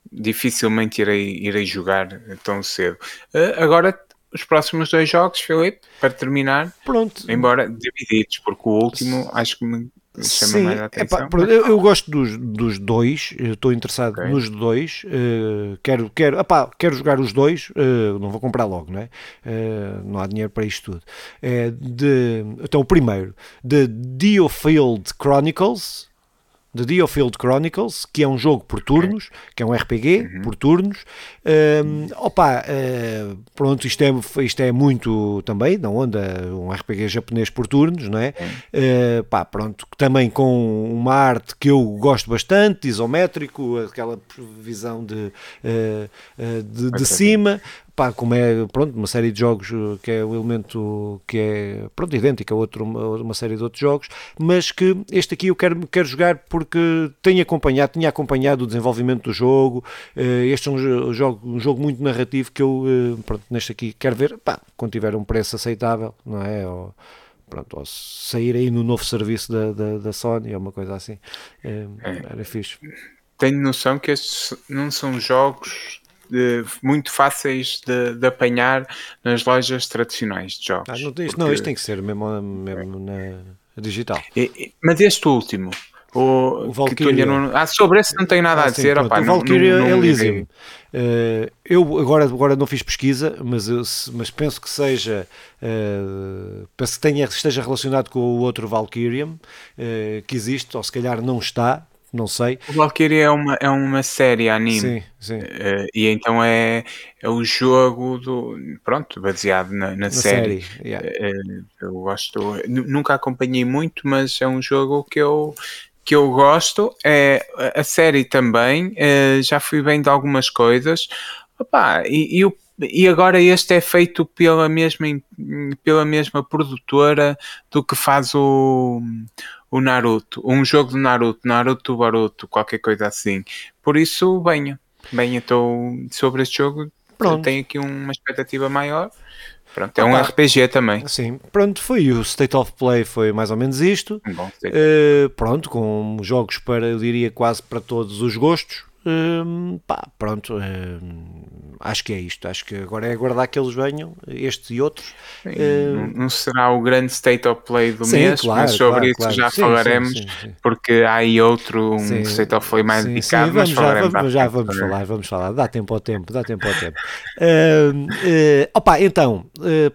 dificilmente irei, irei jogar tão cedo. Uh, agora, os próximos dois jogos, Filipe, para terminar, pronto. embora divididos, porque o último acho que me chama Sim, mais a atenção. Epá, eu, eu, gosto dos, dos dois, estou interessado okay. nos dois, uh, quero, quero, epá, quero jogar os dois, uh, não vou comprar logo, não é? Uh, não há dinheiro para isto tudo. É de, então, o primeiro, de Diofield Chronicles, The Diofield Chronicles, que é um jogo por turnos, que é um RPG uhum. por turnos. Um, opa, uh, pronto, isto é, isto é muito também na onda, um RPG japonês por turnos, não é? Uh, pá, pronto, também com uma arte que eu gosto bastante, isométrico, aquela visão de, uh, de, de cima pá, como é pronto, uma série de jogos eh, que é o elemento que é pronto, idêntico a outro, uma série de outros jogos, mas que este aqui eu quero, quero jogar porque tenho acompanhado, tinha acompanhado o desenvolvimento do jogo. Eh, este é um jogo, um jogo muito narrativo que eu eh, pronto, neste aqui quero ver pá, quando tiver um preço aceitável, não é? Ou, pronto, ou sair aí no novo serviço da, da, da Sony, ou uma coisa assim. É, era fixe. Tenho noção que estes não são jogos de, muito fáceis de, de, apanhar nas lojas tradicionais de jogos. Ah, não, isto, porque... não, isto tem que ser mesmo, mesmo na digital. E, mas este último, o, o Valkyria. Não... Ah, sobre esse não tenho nada ah, a dizer. Opa, o Valkyria é Elysium. Uh, eu agora, agora não fiz pesquisa, mas, eu, mas penso que seja uh, penso que tenha, esteja relacionado com o outro Valkyrium uh, que existe, ou se calhar não está, não sei. O Valkyrie é uma, é uma série anime. Sim, sim. Uh, e então é, é o jogo do. Pronto, baseado na, na, na série. série yeah. uh, eu gosto. Nunca acompanhei muito, mas é um jogo que eu. Que eu gosto, é a série também. Uh, já fui vendo algumas coisas. Opa, e, e o e agora este é feito pela mesma, pela mesma produtora do que faz o, o Naruto, um jogo de Naruto, Naruto Baruto, qualquer coisa assim. Por isso, venha, venha, estou sobre este jogo, Pronto. tenho aqui uma expectativa maior. Pronto, é um RPG também. Sim, pronto, foi o State of Play, foi mais ou menos isto. Bom, uh, pronto, com jogos para, eu diria, quase para todos os gostos. Uh, pá, pronto, uh, acho que é isto. Acho que agora é aguardar que eles venham, estes e outros. Sim, uh, não será o grande state of play do sim, mês, claro, mas sobre claro, isso claro. já sim, falaremos, porque há aí outro, um state of play mais dedicado, vamos, mas já, vamos, já vamos falar, vamos falar, dá tempo ao tempo, dá tempo ao tempo. Uh, uh, opa, então,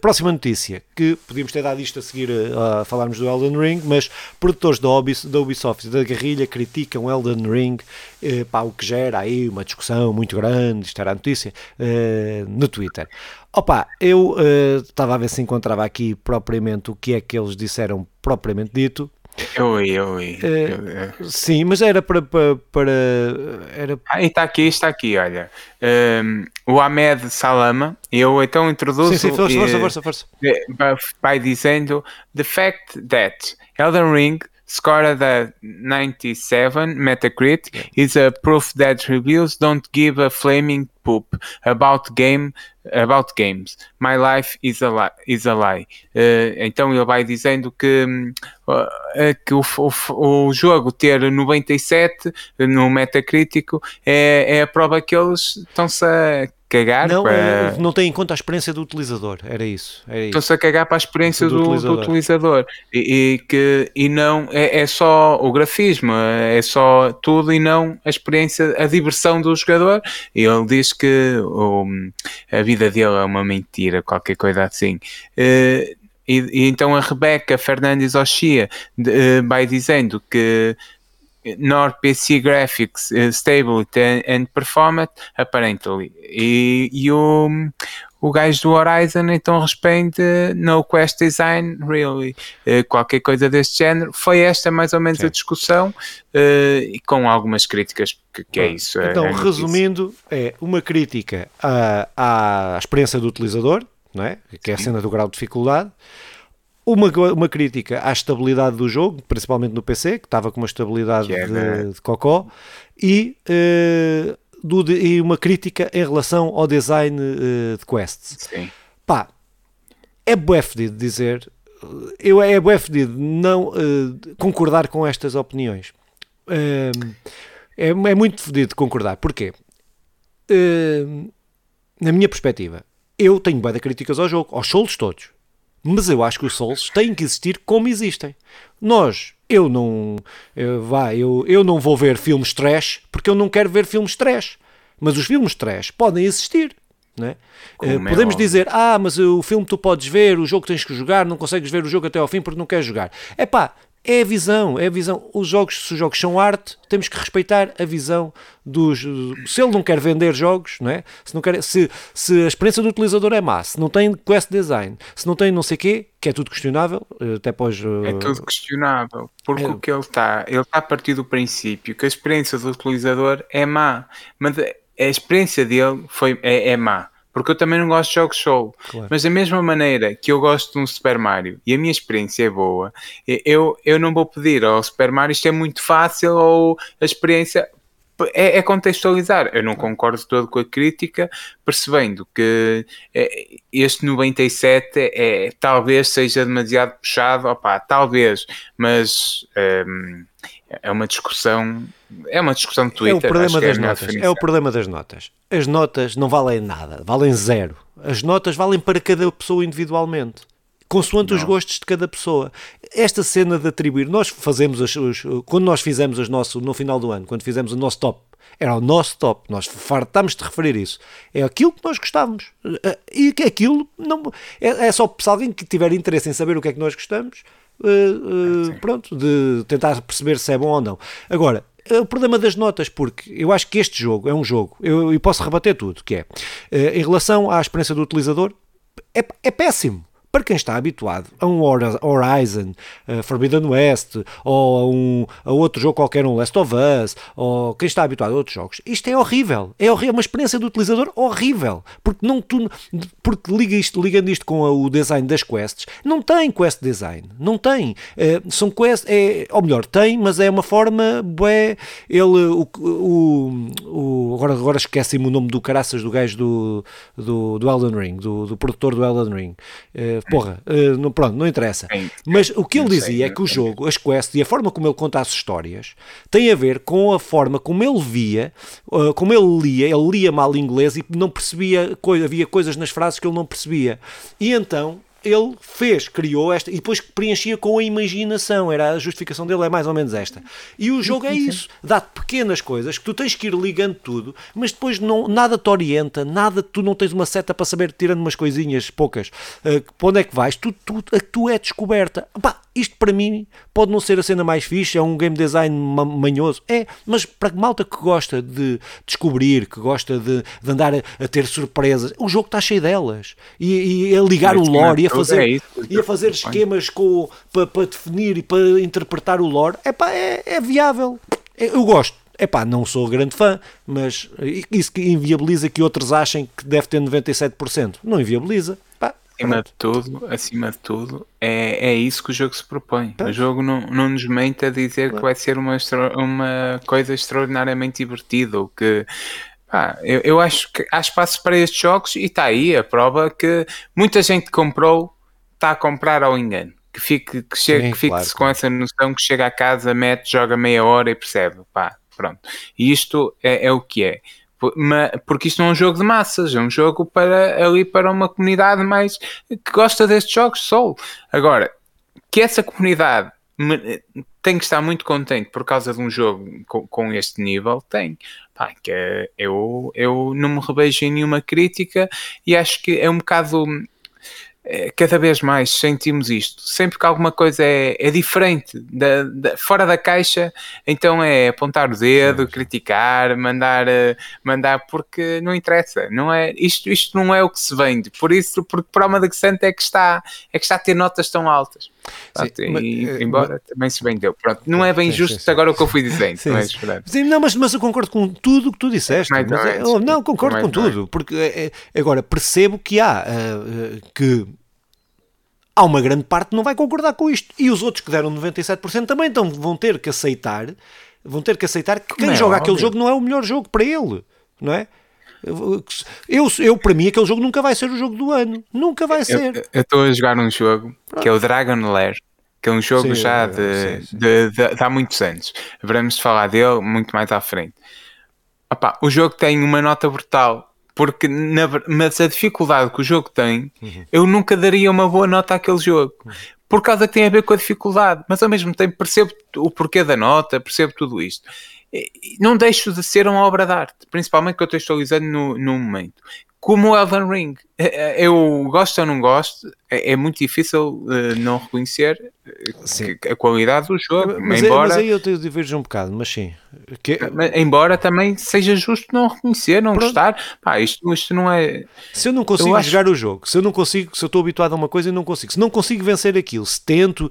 próxima notícia, que podíamos ter dado isto a seguir a, a falarmos do Elden Ring, mas produtores da, Ubisoft, da Ubisoft e da Guerrilha criticam Elden Ring, eh, pá, o que gera aí uma discussão muito grande, isto era a notícia, eh, no Twitter. Opa, eu estava uh, a ver se encontrava aqui propriamente o que é que eles disseram propriamente dito. Eu eu ouvi. Uh, sim, mas era para. para, para era... Ah, está aqui, está aqui, olha. Um, o Ahmed Salama, eu então introduzo. Sim, sim, força, força, força, força. Vai dizendo: The fact that Elden Ring scored a 97 Metacritic is a proof that reviews don't give a flaming poop about game about games. My life is a lie. Is a lie. Uh, então ele vai dizendo que, uh, que o, o, o, jogo ter 97 no Metacrítico é, é a prova que eles estão-se a cagar não, para... Eh, não tem em conta a experiência do utilizador, era isso. Estão-se a cagar para a experiência do, do utilizador, do utilizador. E, e, que, e não é, é, só o grafismo, é só tudo e não a experiência, a diversão do jogador. E ele diz que o, a vida dele é uma mentira, qualquer coisa assim. Uh, e, e, então a Rebeca Fernandes Oxia uh, vai dizendo que nor PC graphics uh, stability and, and performance apparently. E, e o, o gajo do Horizon então responde no quest design really. Uh, qualquer coisa deste género. Foi esta mais ou menos Sim. a discussão uh, com algumas críticas que, que é isso então é resumindo é uma crítica à, à experiência do utilizador não é? que é a cena do grau de dificuldade uma, uma crítica à estabilidade do jogo, principalmente no PC, que estava com uma estabilidade é, de, de, cocó, e, uh, do, e uma crítica em relação ao design uh, de quests. Sim. Pá, é bué fedido dizer, eu é bué fedido não uh, concordar com estas opiniões. É, é, muito fedido concordar. Porquê? na minha perspectiva, eu tenho bué de críticas ao jogo, aos solos todos mas eu acho que os Souls têm que existir como existem. Nós, eu não, eu, vá, eu, eu não vou ver filmes trash porque eu não quero ver filmes trash. Mas os filmes trash podem existir. Né? Uh, podemos é dizer, ah, mas o filme tu podes ver, o jogo tens que jogar, não consegues ver o jogo até ao fim porque não queres jogar. É pá, é a visão, é a visão. Os jogos, se os jogos são arte, temos que respeitar a visão dos. Se ele não quer vender jogos, não é? Se, não quer, se, se a experiência do utilizador é má, se não tem quest design, se não tem não sei quê, que é tudo questionável, eh, até pós. É tudo questionável, porque é. o que ele está, ele está a partir do princípio que a experiência do utilizador é má, mas a experiência dele foi, é, é má porque eu também não gosto de jogos solo. Claro. Mas da mesma maneira que eu gosto de um Super Mario e a minha experiência é boa, eu, eu não vou pedir ao Super Mario isto é muito fácil ou a experiência. É, é contextualizar. Eu não concordo todo com a crítica, percebendo que é, este 97 é, é, talvez seja demasiado puxado, opá, talvez, mas. Um, é uma discussão é uma discussão de Twitter. É o problema das é notas. É o problema das notas. As notas não valem nada, valem zero. As notas valem para cada pessoa individualmente. Consoante não. os gostos de cada pessoa. Esta cena de atribuir, nós fazemos as, os, quando nós fizemos as nosso, no final do ano, quando fizemos o nosso top, era o nosso top, nós fartámos de referir isso. É aquilo que nós gostávamos. E que aquilo não. É, é só se alguém que tiver interesse em saber o que é que nós gostamos, uh, uh, pronto, de tentar perceber se é bom ou não. Agora, o problema das notas, porque eu acho que este jogo é um jogo, eu, eu posso rebater tudo, que é, em relação à experiência do utilizador, é, é péssimo para quem está habituado a um Horizon, uh, Forbidden West, ou a, um, a outro jogo qualquer, um Last of Us, ou quem está habituado a outros jogos, isto é horrível. É horrível, é uma experiência do utilizador horrível. Porque não tu, porque liga isto, ligando isto com o design das quests, não tem quest design, não tem. Uh, são quests, é, ou melhor, tem, mas é uma forma, bué, ele, o, o, o agora, agora esquece-me o nome do caraças do gajo do, do, do Elden Ring, do, do produtor do Elden Ring. Uh, porra, uh, não, pronto, não interessa. Mas o que ele dizia é que o jogo, as quests e a forma como ele conta as histórias tem a ver com a forma como ele via, uh, como ele lia, ele lia mal inglês e não percebia, havia coisas nas frases que ele não percebia. E então ele fez, criou esta e depois preenchia com a imaginação. Era a justificação dele, é mais ou menos esta. E o jogo é isso: dá-te pequenas coisas que tu tens que ir ligando tudo, mas depois não, nada te orienta, nada, tu não tens uma seta para saber, tirando umas coisinhas poucas, uh, para onde é que vais, tu, tu, tu é descoberta. Pá, isto para mim pode não ser a cena mais fixe, é um game design manhoso, é, mas para malta que gosta de descobrir, que gosta de, de andar a, a, ter surpresas, o jogo está cheio delas. E, e a ligar mas, o lore e a fazer, é isso, e a fazer esquemas com, para, para definir e para interpretar o lore, epá, é, é viável. É, eu gosto. Epá, não sou grande fã, mas isso que inviabiliza que outros achem que deve ter 97%. Não inviabiliza acima de tudo, acima de tudo, é, é isso que o jogo se propõe. O jogo não, não nos mente a dizer que vai ser uma, uma coisa extraordinariamente divertida ou que pá, eu, eu acho que há espaço para estes jogos e está aí a prova que muita gente comprou, está a comprar ao engano. Que fique, que chegue, Sim, que fique claro. com essa noção que chega a casa, mete, joga meia hora e percebe, pá, pronto. E isto é, é o que é porque isto não é um jogo de massas, é um jogo para ali para uma comunidade mais que gosta destes jogos solo. Agora, que essa comunidade tem que estar muito contente por causa de um jogo com, com este nível, tem. Pá, que eu, eu não me revejo em nenhuma crítica e acho que é um bocado é, cada vez mais sentimos isto. Sempre que alguma coisa é, é diferente, da, da, fora da caixa, então é apontar o dedo, Sim. criticar, mandar, eh, mandar, porque não interessa. Não é, isto, isto não é o que se vende. Por isso, porque Proma de Santa é que está, é que está a ter notas tão altas. Pronto, sim, e, mas, eh, embora mas, também se vendeu. Pronto, não é bem sim, justo sim, agora o que eu fui dizendo. Mas, sim, não, mas, mas eu concordo com tudo o que tu disseste. Mas, é, oh, não, concordo com tudo. Porque é, agora percebo que há uh, que há uma grande parte que não vai concordar com isto. E os outros que deram 97% também então vão ter que aceitar, vão ter que aceitar que quem é joga óbvio. aquele jogo não é o melhor jogo para ele, não é? Eu, eu, para mim, aquele jogo nunca vai ser o jogo do ano. Nunca vai ser. Eu estou a jogar um jogo que é o Dragon Lair, que é um jogo sim, já de, sim, sim. De, de, de, há muitos anos. Veremos falar dele muito mais à frente. Opa, o jogo tem uma nota brutal porque na, mas a dificuldade que o jogo tem, uhum. eu nunca daria uma boa nota àquele jogo. Uhum. Por causa que tem a ver com a dificuldade, mas ao mesmo tempo percebo o porquê da nota, percebo tudo isto. Não deixo de ser uma obra de arte, principalmente contextualizando no, no momento como o Elden Ring. É, é, eu gosto ou não gosto, é, é muito difícil uh, não reconhecer a qualidade do jogo. Mas, embora, mas aí eu te diverjo um bocado, mas sim. Que... Embora também seja justo não reconhecer, não Pronto. gostar. Pá, isto, isto não é. Se eu não consigo eu jogar acho... o jogo, se eu não consigo, se eu estou habituado a uma coisa e não consigo, se não consigo vencer aquilo, se tento,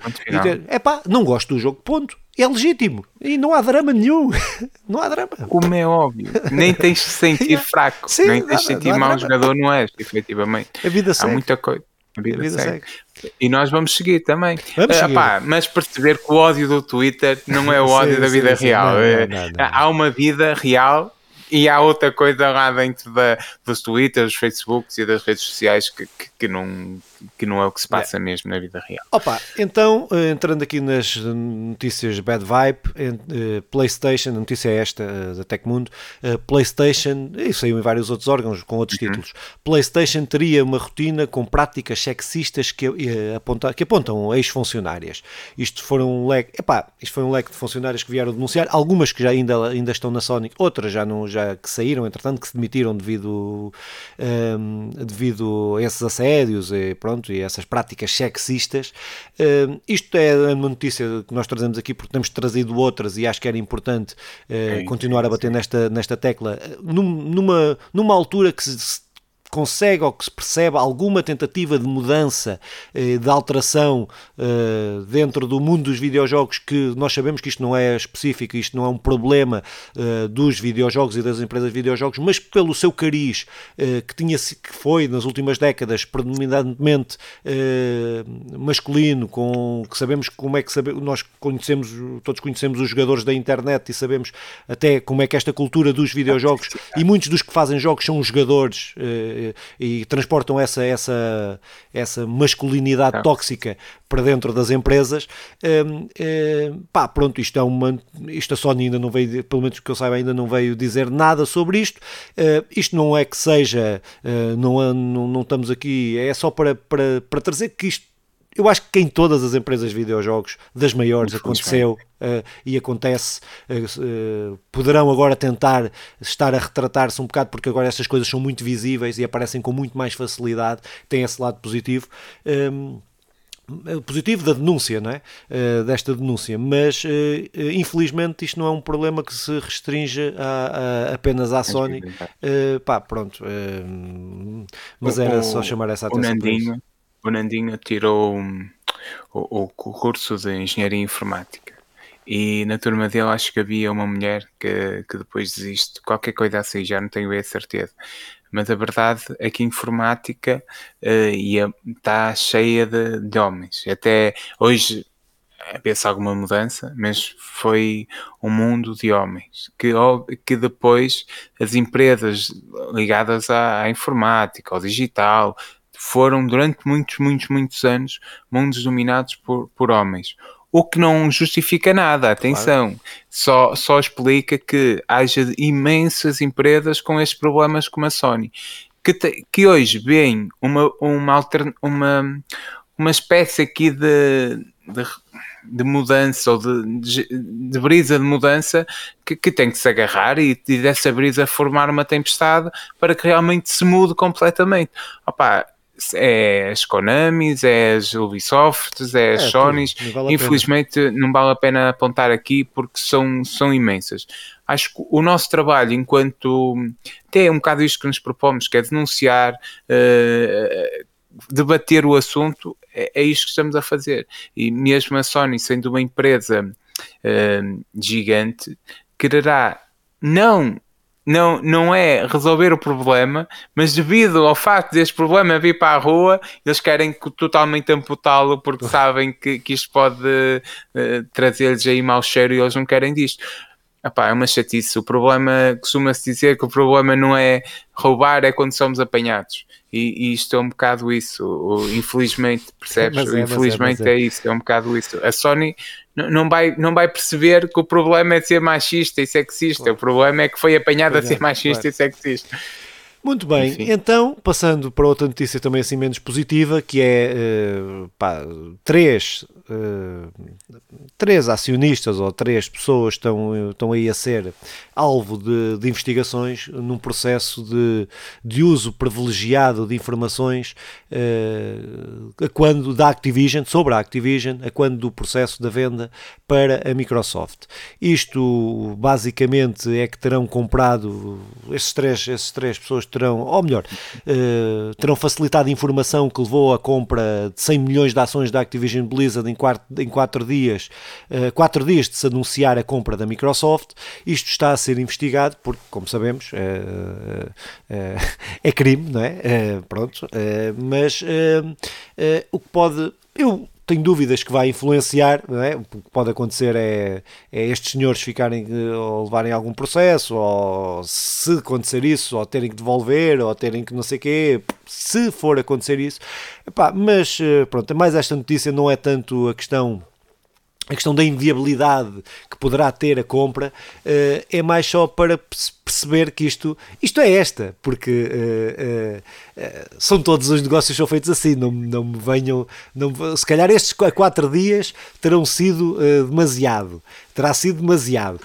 é pá, não gosto do jogo, ponto é legítimo e não há drama nenhum. não há drama. Como é óbvio, nem tens de sentir fraco, Sim, nem tens de sentir mau jogador, não és, efetivamente. A vida segue. Há muita coisa. A vida, a vida segue. segue. E nós vamos seguir também. Vamos seguir. Pá, mas perceber que o ódio do Twitter não é o ódio sim, da vida sim, real. Não, não, não, há uma vida real e há outra coisa lá dentro da, dos Twitters, dos Facebooks e das redes sociais que, que, que não, que não é o que se passa mesmo na vida real. Opa, então, eh, entrando aqui nas notícias Bad Vibe, uh, PlayStation, a notícia é esta uh, da Tecmundo, PlayStation, isso saiu em vários outros órgãos com outros uhum. títulos, PlayStation teria uma rotina com práticas sexistas que, aponta, que apontam ex-funcionárias. Isto foram um leque, epá, isto foi um leque de funcionárias que vieram denunciar, algumas que já ainda, ainda estão na Sony, outras já, não, já que saíram, entretanto, que se demitiram devido, um, devido a esses assédios e pronto, e essas práticas sexistas. Uh, isto é uma notícia que nós trazemos aqui porque temos trazido outras e acho que era importante uh, continuar a bater nesta, nesta tecla num, numa, numa altura que se consegue ou que se percebe alguma tentativa de mudança, eh, de alteração eh, dentro do mundo dos videojogos, que nós sabemos que isto não é específico, isto não é um problema eh, dos videojogos e das empresas de videojogos, mas pelo seu cariz, que, tinha, que foi nas últimas décadas predominantemente masculino, com, que sabemos como é que sabe, nós conhecemos, todos conhecemos os jogadores da internet e sabemos até como é que esta cultura dos videojogos e muitos dos que fazem jogos são os jogadores e transportam essa, essa, essa masculinidade tóxica para dentro das empresas. Um, um, pá, pronto, isto é uma. Isto a Sony ainda não veio, pelo menos que eu saiba, ainda não veio dizer nada sobre isto. Uh, isto não é que seja, uh, não, não, não estamos aqui, é só para, para, para trazer que isto eu acho que em todas as empresas de videojogos, das maiores, aconteceu uh, e acontece. Uh, uh, poderão agora tentar estar a retratar-se um bocado, porque agora estas coisas são muito visíveis e aparecem com muito mais facilidade. Tem esse lado positivo. Um, ehm, positivo da denúncia, não é? Uh, desta denúncia, mas uh, infelizmente isto não é um problema que se restringe a, a, apenas à Sony. Uh, pá, pronto. mas era só chamar essa atenção. O Nandinho, o Nandinho tirou o, o curso de Engenharia Informática. E na turma dele acho que havia uma mulher que, que depois desiste, qualquer coisa assim, já não tenho a certeza. Mas a verdade é que a informática uh, está cheia de, de homens. Até hoje havia-se alguma mudança, mas foi um mundo de homens. Que, que depois as empresas ligadas à, à informática, ao digital, foram durante muitos, muitos, muitos anos mundos dominados por, por homens. O que não justifica nada, atenção, claro. só, só explica que haja imensas empresas com estes problemas como a Sony, que, te, que hoje veem uma, uma, altern, uma, uma espécie aqui de, de, de mudança ou de, de, de, brisa de mudança que, que tem que se agarrar e, e dessa brisa formar uma tempestade para que realmente se mude completamente. Opa, é as Konamis, é as Ubisofts, é as é, Sonys. Vale Infelizmente não vale a pena apontar aqui porque são, são imensas. Acho que o nosso trabalho enquanto até é um bocado isto que nos propomos, que é denunciar, uh, debater o assunto, é, é isto que estamos a fazer. E mesmo a Sony, sendo uma empresa uh, gigante, quererá não não, não é resolver o problema, mas devido ao facto deste problema vir para a rua, eles querem totalmente amputá-lo porque sabem que, que isto pode uh, trazer-lhes aí mau cheiro e eles não querem disto. Epá, é uma chatice. O problema, costuma-se dizer que o problema não é roubar, é quando somos apanhados. E, e isto é um bocado isso. O, infelizmente, percebes? É, infelizmente é, é. é, isso, é um bocado isso. A Sony não vai, não vai perceber que o problema é ser machista e sexista. Claro. O problema é que foi apanhado a ser machista claro. e sexista. Muito bem, Enfim. então passando para outra notícia também assim menos positiva, que é uh, pá, três uh, três acionistas ou três pessoas estão, estão aí a ser alvo de, de investigações num processo de, de uso privilegiado de informações uh, quando da Activision, sobre a Activision, a quando do processo da venda para a Microsoft. Isto basicamente é que terão comprado, esses três, esses três pessoas terão, ou melhor, uh, terão facilitado informação que levou à compra de 100 milhões de ações da Activision Blizzard em quatro, em quatro dias, uh, quatro dias de se anunciar a compra da Microsoft. Isto está a ser investigado porque, como sabemos, uh, é crime, não é? pronto, mas o que pode. Eu tenho dúvidas que vai influenciar, é? o que pode acontecer é, é, estes senhores ficarem ou levarem algum processo, ou se acontecer isso, ou terem que devolver, ou terem que não sei quê, se for acontecer isso. Epá, mas pronto, mais esta notícia não é tanto a questão a questão da inviabilidade que poderá ter a compra uh, é mais só para perceber que isto, isto é esta, porque uh, uh, são todos os negócios são feitos assim, não, não me venham, não, se calhar estes quatro dias terão sido demasiado, terá sido demasiado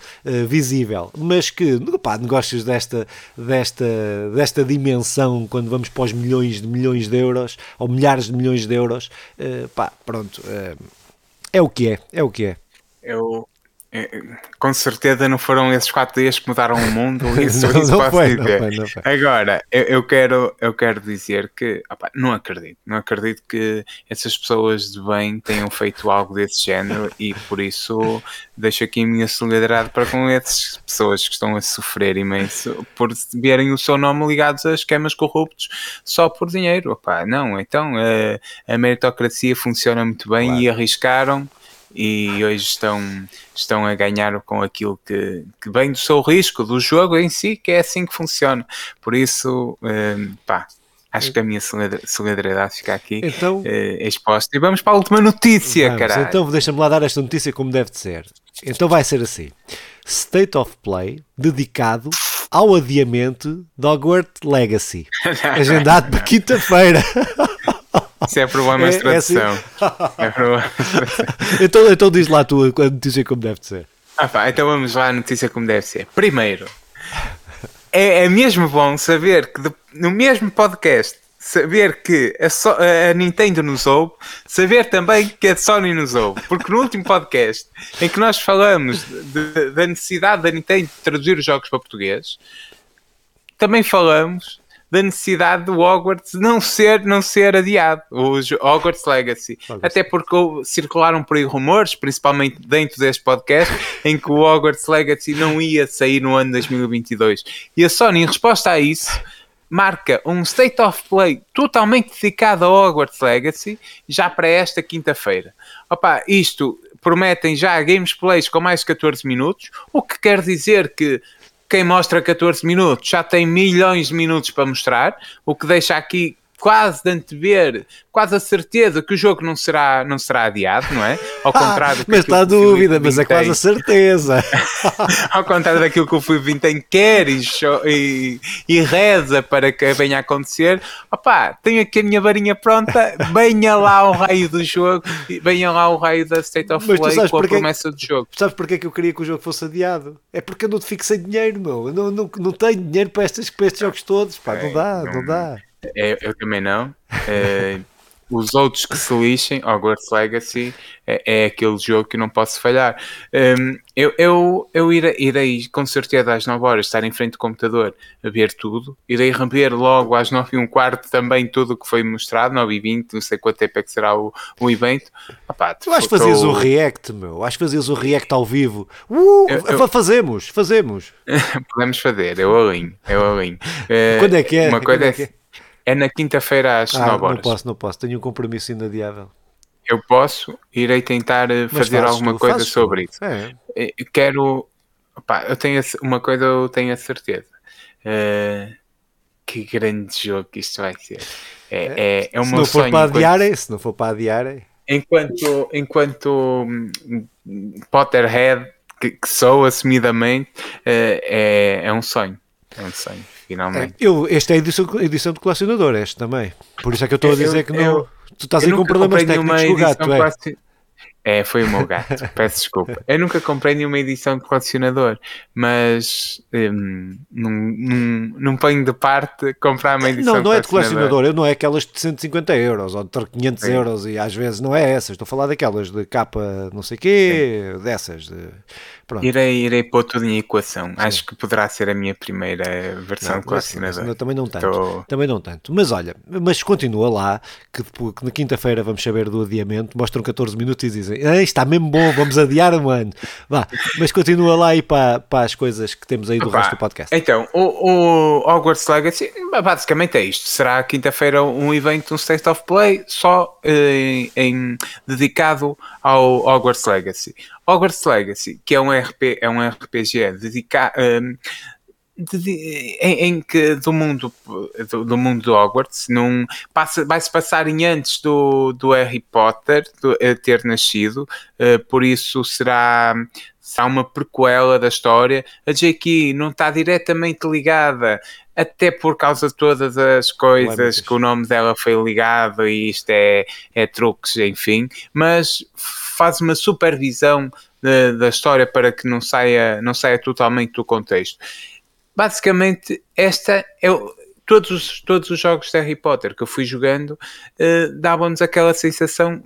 visível, mas que pá, negócios desta, desta, desta dimensão, quando vamos para os milhões de milhões de euros, ou milhares de milhões de euros, pá, pronto é o que é, é o que é. É, com certeza não foram esses quatro dias que mudaram o mundo, isso, não, isso não posso foi, dizer. Não foi, não foi. Agora, eu, eu, quero, eu quero dizer que opa, não acredito, não acredito que essas pessoas de bem tenham feito algo desse género e por isso deixo aqui a minha solidariedade para com essas pessoas que estão a sofrer imenso por verem o seu nome ligados a esquemas corruptos só por dinheiro. Opa, não, então a, a meritocracia funciona muito bem claro. e arriscaram e hoje estão, estão a ganhar com aquilo que, que vem do seu risco, do jogo em si, que é assim que funciona. Por isso, um, pá, acho que a minha solidariedade fica aqui então, uh, exposta. E vamos para a última notícia, cara. Então deixa-me lá dar esta notícia como deve de ser. Então vai ser assim: State of Play dedicado ao adiamento de Hogwarts Legacy, agendado para quinta-feira. Isso é problema de tradução. É, assim. é problema então, então diz lá a tua a notícia como deve ser. Ah, pá, então vamos lá a notícia como deve ser. Primeiro, é, é mesmo bom saber que no mesmo podcast saber que a, so a, Nintendo nos ouve, saber também que a Sony nos ouve. Porque no último podcast em que nós falamos de, da necessidade da Nintendo de traduzir os jogos para português, também falamos da necessidade do Hogwarts não ser, não ser adiado, o Hogwarts Legacy. Hogwarts. Até porque circularam por aí rumores, principalmente dentro deste podcast, em que o Hogwarts Legacy não ia sair no ano 2022. E a Sony, em resposta a isso, marca um State of Play totalmente dedicado ao Hogwarts Legacy já para esta quinta-feira. Opa, isto prometem já gameplays com mais de 14 minutos, o que quer dizer que quem mostra 14 minutos já tem milhões de minutos para mostrar, o que deixa aqui quase de antever, quase a certeza que o jogo não será, não será adiado, não é? Ao contrário ah, Mas está a dúvida, mas é quase a certeza. Ao contrário daquilo que o Filipe tem quer e, e, e, reza para que venha a acontecer, opá, tenho aqui a minha varinha pronta, venha lá o raio do jogo, venha lá o raio da State of Play com a promessa do jogo. Sabes porque é que eu queria que o jogo fosse adiado? É porque eu não te fico sem dinheiro, meu. Eu não, não, não tenho dinheiro para, estas, para estes jogos todos, pá, não dá, não, não dá. É, eu também não. É, os outros que se lixem, Hogwarts Legacy é, é aquele jogo que não posso falhar. Um, eu, eu, eu irei, irei, com certeza às 9 horas estar em frente do computador a ver tudo. Irei rever logo às 9 e um quarto também tudo o que foi mostrado, 9 e 20, não sei quanto tempo é que será o, o evento. Tu acho que fazias tô... o react, meu. Acho que fazias o react ao vivo. Uh, eu, eu... Fazemos, fazemos. Podemos fazer, eu alinho, eu alinho. Quando é que é? Uma coisa é, é é na quinta-feira às ah, 9 horas. Não posso, não posso. Tenho um compromisso inadiável. Eu posso, irei tentar eh, fazer alguma tu, coisa sobre isso. É. Eh, quero. Opa, eu tenho uma coisa, eu tenho a certeza. Uh, que grande jogo que isto vai ser. É, é, é, uma se não for para adiar, enquanto, se não for para adiar. Enquanto, enquanto hum, Potterhead, que, que sou assumidamente, uh, é, é um sonho. É um sonho finalmente. É, eu, esta é a edição, edição de colecionador, este também. Por isso é que eu estou a dizer eu, que não. Eu, tu estás aí com problemas técnicos com o gato, é? É, foi o meu gato, peço desculpa. Eu nunca comprei nenhuma edição de colecionador, mas hum, não, não, não ponho de parte comprar uma edição Não, não é de colecionador, eu não é aquelas de 150 euros ou de 500 Sim. euros e às vezes não é essas, estou a falar daquelas de capa não sei quê, Sim. dessas. De... Pronto. Irei, irei pôr tudo em equação. Sim. Acho que poderá ser a minha primeira versão não, colecionador. Não, também não tanto. Tô... Também não tanto. Mas olha, mas continua lá, que, que na quinta-feira vamos saber do adiamento, mostram 14 minutos e dizem ah, está mesmo bom, vamos adiar um ano. Vá, mas continua lá aí para, para as coisas que temos aí do Opa, resto do podcast. Então, o, o Hogwarts Legacy basicamente é isto. Será quinta-feira um evento, um State of Play, só eh, em, dedicado ao Hogwarts Legacy. Hogwarts Legacy, que é um, RP, é um RPG dedicado. Um, de, em, em, que do mundo do, do mundo de Hogwarts num, passa, vai se passar em antes do, do Harry Potter do, ter nascido uh, por isso será será uma prequela da história a J.K. não está diretamente ligada até por causa de todas as coisas que o nome dela foi ligado e isto é, é truques, enfim, mas faz uma supervisão da, da história para que não saia, não saia totalmente do contexto. Basicamente, esta é todos os, todos os jogos de Harry Potter que eu fui jogando uh, davam-nos aquela sensação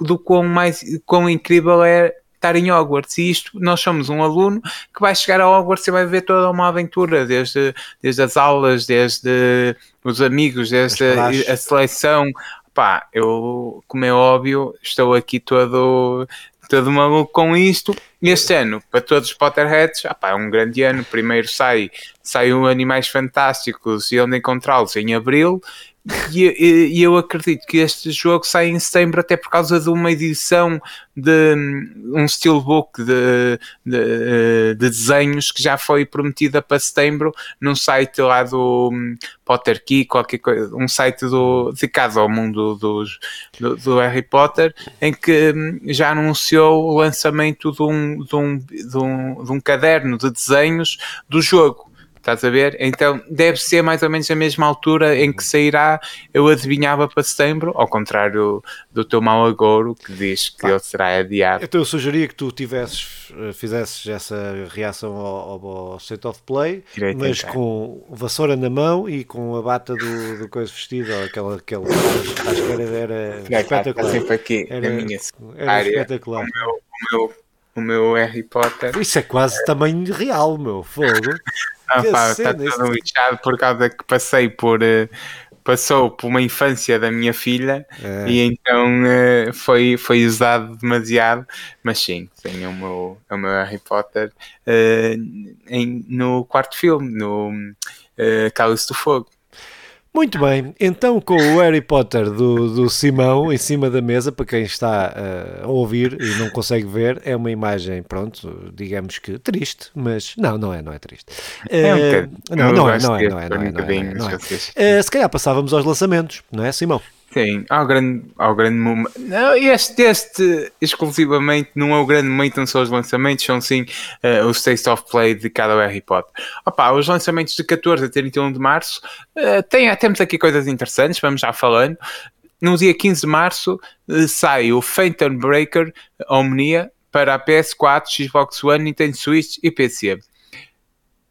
do quão, mais, quão incrível é estar em Hogwarts. E isto, nós somos um aluno que vai chegar a Hogwarts e vai ver toda uma aventura, desde, desde as aulas, desde os amigos, desde a, a, seleção. Pá, eu, como é óbvio, estou aqui todo todo maluco com isto. Este ano, para todos os Potterheads, é um grande ano. Primeiro sai, sai o Animais Fantásticos e onde encontrá-los em Abril. E, e, eu acredito que este jogo sai em setembro até por causa de uma edição de um steelbook de, de, de desenhos que já foi prometida para setembro num site lá do hum, Potter Key, qualquer coisa, um site do, dedicado ao mundo dos, do, do Harry Potter, em que hum, já anunciou o lançamento de um, de um, de um, de um caderno de desenhos do jogo Estás a ver? Então deve ser mais ou menos a mesma altura em que sairá. Eu adivinhava para setembro, ao contrário do teu mau agouro que diz que ele será adiado. Então eu sugeria que tu tivesses, eh, fizesses essa reação ao, ao State of Play, Irei mas tentar. com vassoura na mão e com a bata do, do coisa vestida, aquela, aquela acho que era, era espetacular. Sempre aqui, era, minha era área, espetacular. O meu, o meu o meu Harry Potter. Isso é quase tamanho real, meu fogo. Ah, pá, está tudo lixado por causa que passei por. Uh, passou por uma infância da minha filha é. e então uh, foi, foi usado demasiado. Mas sim, é, o meu, o meu Harry Potter uh, em, no quarto filme, no uh, Cálice do Fogo. Muito bem, então com o Harry Potter do, do Simão em cima da mesa, para quem está uh, a ouvir e não consegue ver, é uma imagem, pronto, digamos que triste, mas não, não é, não é triste. É um uh, não, não é, não é, não é, não é, não é, não é. Uh, se calhar passávamos aos lançamentos, não é, Simão? Sim, ao grande, ao grande momento. Não, este, este exclusivamente não é o grande momento, não são os lançamentos, são sim uh, o State of Play dedicado ao Harry Potter. Opa, os lançamentos de 14 a 31 de março, uh, tem, temos aqui coisas interessantes, vamos já falando. No dia 15 de março uh, sai o Phantom Breaker Omnia para a PS4, Xbox One, Nintendo Switch e PC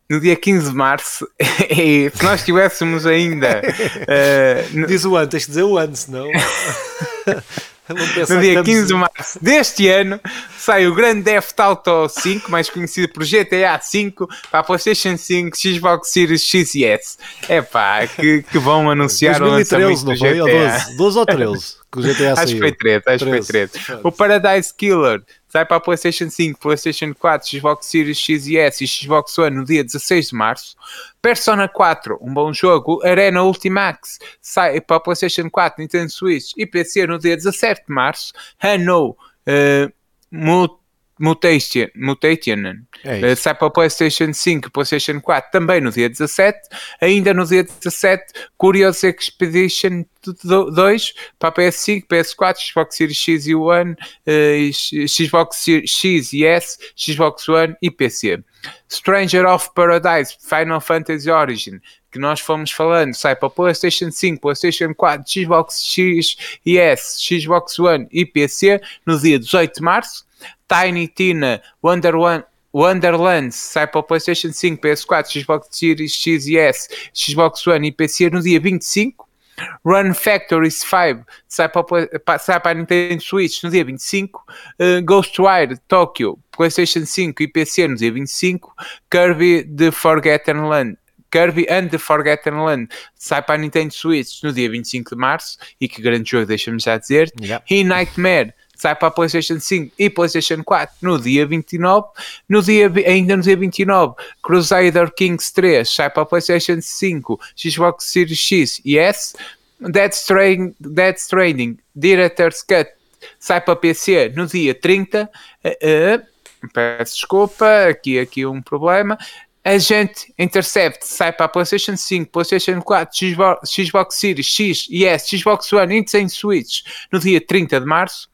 no dia 15 de março, e se nós tivéssemos ainda. Uh, Diz o ano, tens de dizer o ano, senão. no dia 15 de março deste ano sai o Grand Theft Auto 5, mais conhecido por GTA 5, para a PlayStation 5, Xbox Series X e S. É pá, que, que vão anunciar 2013, o lançamento não foi? GTA. 12, 12 ou 13 que o GTA Acho que foi 13, acho que foi 13. O Paradise Killer sai para a PlayStation 5, PlayStation 4, Xbox Series X e S e Xbox One no dia 16 de março. Persona 4, um bom jogo. Arena Ultimax sai para a PlayStation 4, Nintendo Switch e PC no dia 17 de março. Hano uh, Mutation, Mutation é uh, sai para o PlayStation 5 PlayStation 4 também no dia 17. Ainda no dia 17, Curious Expedition 2 para a PS5, PS4, Xbox Series X e One, uh, Xbox Series X e S, Xbox One e PC. Stranger of Paradise, Final Fantasy Origin, que nós fomos falando, sai para PlayStation 5, PlayStation 4, Xbox X e S, Xbox One e PC no dia 18 de março. Tiny Tina Wonder One Wonderlands sai para o PlayStation 5, PS4, Xbox Series X e S, Xbox One e PC no dia 25. Run Factory 5 sai para, sai para a Nintendo Switch no dia 25. Uh, Ghostwire Tokyo, PlayStation 5 e PC no dia 25. Kirby The Forgotten Land Kirby and the Forgotten Land sai para a Nintendo Switch no dia 25 de março e que grande jogo, deixa-me já dizer. Yep. E Nightmare sai para a PlayStation 5 e PlayStation 4 no dia 29. No dia, ainda no dia 29, Crusader Kings 3 sai para a PlayStation 5, Xbox Series X e S. Dead Stranding, Dead Stranding Director's Cut sai para PC no dia 30. Uh, uh, peço desculpa, aqui, aqui um problema. Agent Intercept sai para a PlayStation 5, PlayStation 4, Xbox, Xbox Series X e S, Xbox One e Switch no dia 30 de março.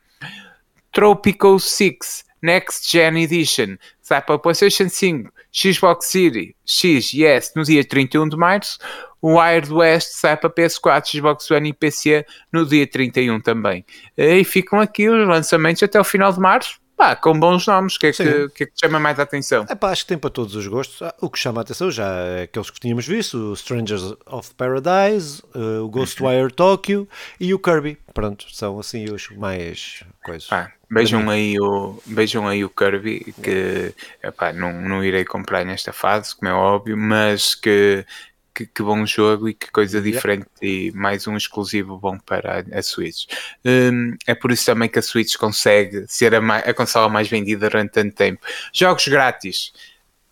Tropical 6 Next Gen Edition sai para PlayStation 5, Xbox Series X e S no dia 31 de março. O Wild West sai para PS4, Xbox One e PC no dia 31 também. E ficam aqui os lançamentos até o final de março. Pá, com bons nomes, o que, é que, que, é que chama mais a atenção? É pá, acho que tem para todos os gostos. Ah, o que chama a atenção já é aqueles que tínhamos visto: o Strangers of Paradise, uh, o Ghostwire Tokyo e o Kirby. Pronto, são assim os mais coisas. Ah, vejam aí o, vejam aí o Kirby, que epá, não, não irei comprar nesta fase, como é óbvio, mas que que, que, bom jogo e que coisa diferente yeah. e mais um exclusivo bom para a, a Switch. Um, é por isso também que a Switch consegue ser a, a consola mais vendida durante tanto tempo. Jogos grátis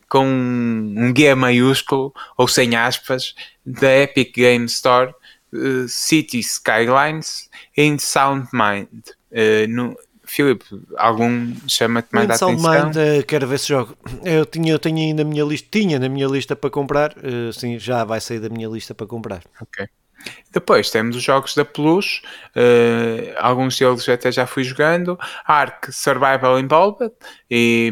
com um G maiúsculo ou sem aspas da Epic Game Store uh, City Skylines in Sound Mind. Uh, no, Filipe, algum chama-te mais a atenção? Mind, uh, quero ver se jogo. Eu tinha, eu tenho aí na minha lista, tinha na minha lista para comprar, uh, sim, já vai sair da minha lista para comprar. Ok. Depois temos os jogos da Plus, uh, alguns deles até já fui jogando. Ark Survival Involved e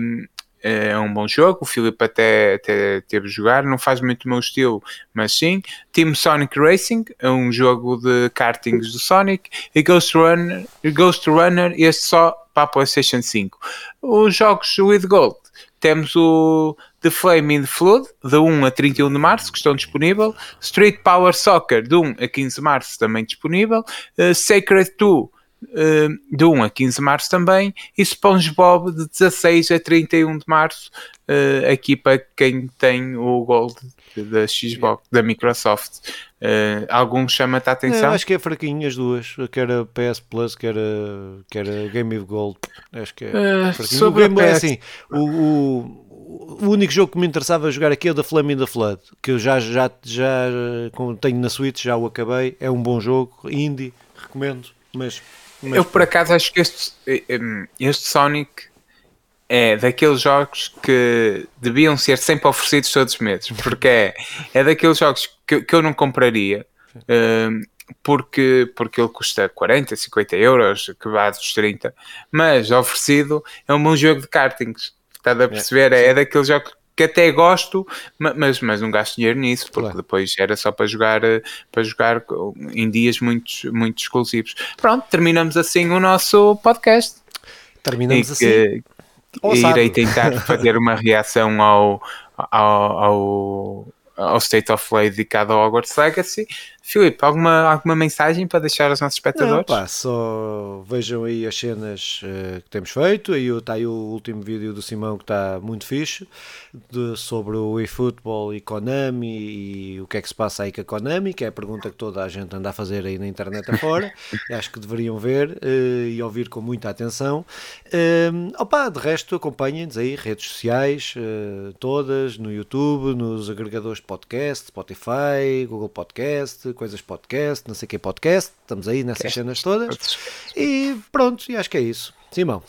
é um bom jogo. O Filipe até, até teve jogar, não faz muito o meu estilo, mas sim. Team Sonic Racing, é um jogo de kartings do Sonic. E Ghost Runner, Ghost Runner este só para a PlayStation 5. Os jogos with Gold, temos o The Flame in the Flood, de 1 a 31 de março, que estão disponíveis. Street Power Soccer, de 1 a 15 de março, também disponível. Uh, Sacred 2, Uh, de 1 a 15 de março também, e SpongeBob de 16 a 31 de março, uh, aqui para quem tem o Gold da Xbox, da Microsoft. Uh, algum chama-te a atenção? acho que é fraquinho as duas, quer a PS Plus, quer a, quer a Game of Gold. Acho que é uh, fraquinho. Sobre o Game, é assim, o, o, o, único jogo que me interessava jogar aqui é o da Flame in the Flood, que eu já, já, já tenho na Switch, já o acabei. É um bom jogo, indie, recomendo, mas mas... Eu por acaso acho que este, este Sonic é daqueles jogos que deviam ser sempre oferecidos todos os meses, porque é, é daqueles jogos que, que eu não compraria. Um, porque, porque ele custa 40, 50 euros, que vai dos 30, mas oferecido é um bom jogo de kartings. Estás a perceber? É, é daqueles jogos que até gosto, mas, mas não gasto dinheiro nisso, porque claro. depois era só para jogar, eh, para jogar em dias muito, muito exclusivos. Pronto, terminamos assim o nosso podcast. Terminamos assim. irei tentar fazer uma reação ao, ao, ao, ao State of Play dedicado ao Hogwarts Legacy. Filipe, alguma, alguma mensagem para deixar aos nossos espectadores? Não, pá, só vejam aí as cenas uh, que temos feito. Aí está aí o último vídeo do Simão que está muito fixe de, sobre o eFootball e Konami e o que é que se passa aí com a Konami, que é a pergunta que toda a gente anda a fazer aí na internet afora. Acho que deveriam ver uh, e ouvir com muita atenção. Uh, opa, de resto, acompanhem-nos aí, redes sociais, uh, todas, no YouTube, nos agregadores de podcast, Spotify, Google Podcast coisas podcast, não sei o que podcast, estamos aí nessas cenas todas. E pronto, e acho que é isso. Simão.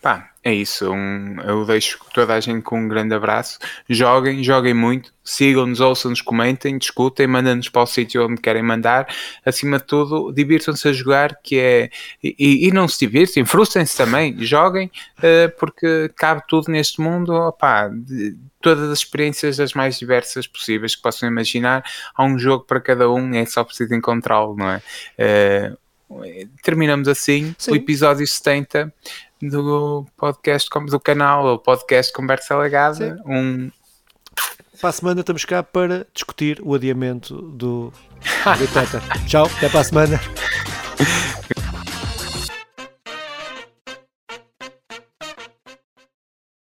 Pá, é isso. Um, eu deixo toda a gente com um grande abraço. Joguem, joguem muito. Sigam-nos, ouçam-nos, comentem, discutem, mandem-nos para o sítio onde querem mandar. Acima de tudo, divirtam-se a jogar, que é. E, e não se divirtem, frustrem-se também. Joguem, uh, porque cabe tudo neste mundo. Opá, de, todas as experiências as mais diversas possíveis que possam imaginar. Há um jogo para cada um, é só preciso encontrá-lo, não é? Uh, terminamos assim Sim. o episódio 70 do podcast do canal, o podcast Conversa Legada. Um... Para a semana estamos cá para discutir o adiamento do Twitter. Tchau, até para a semana.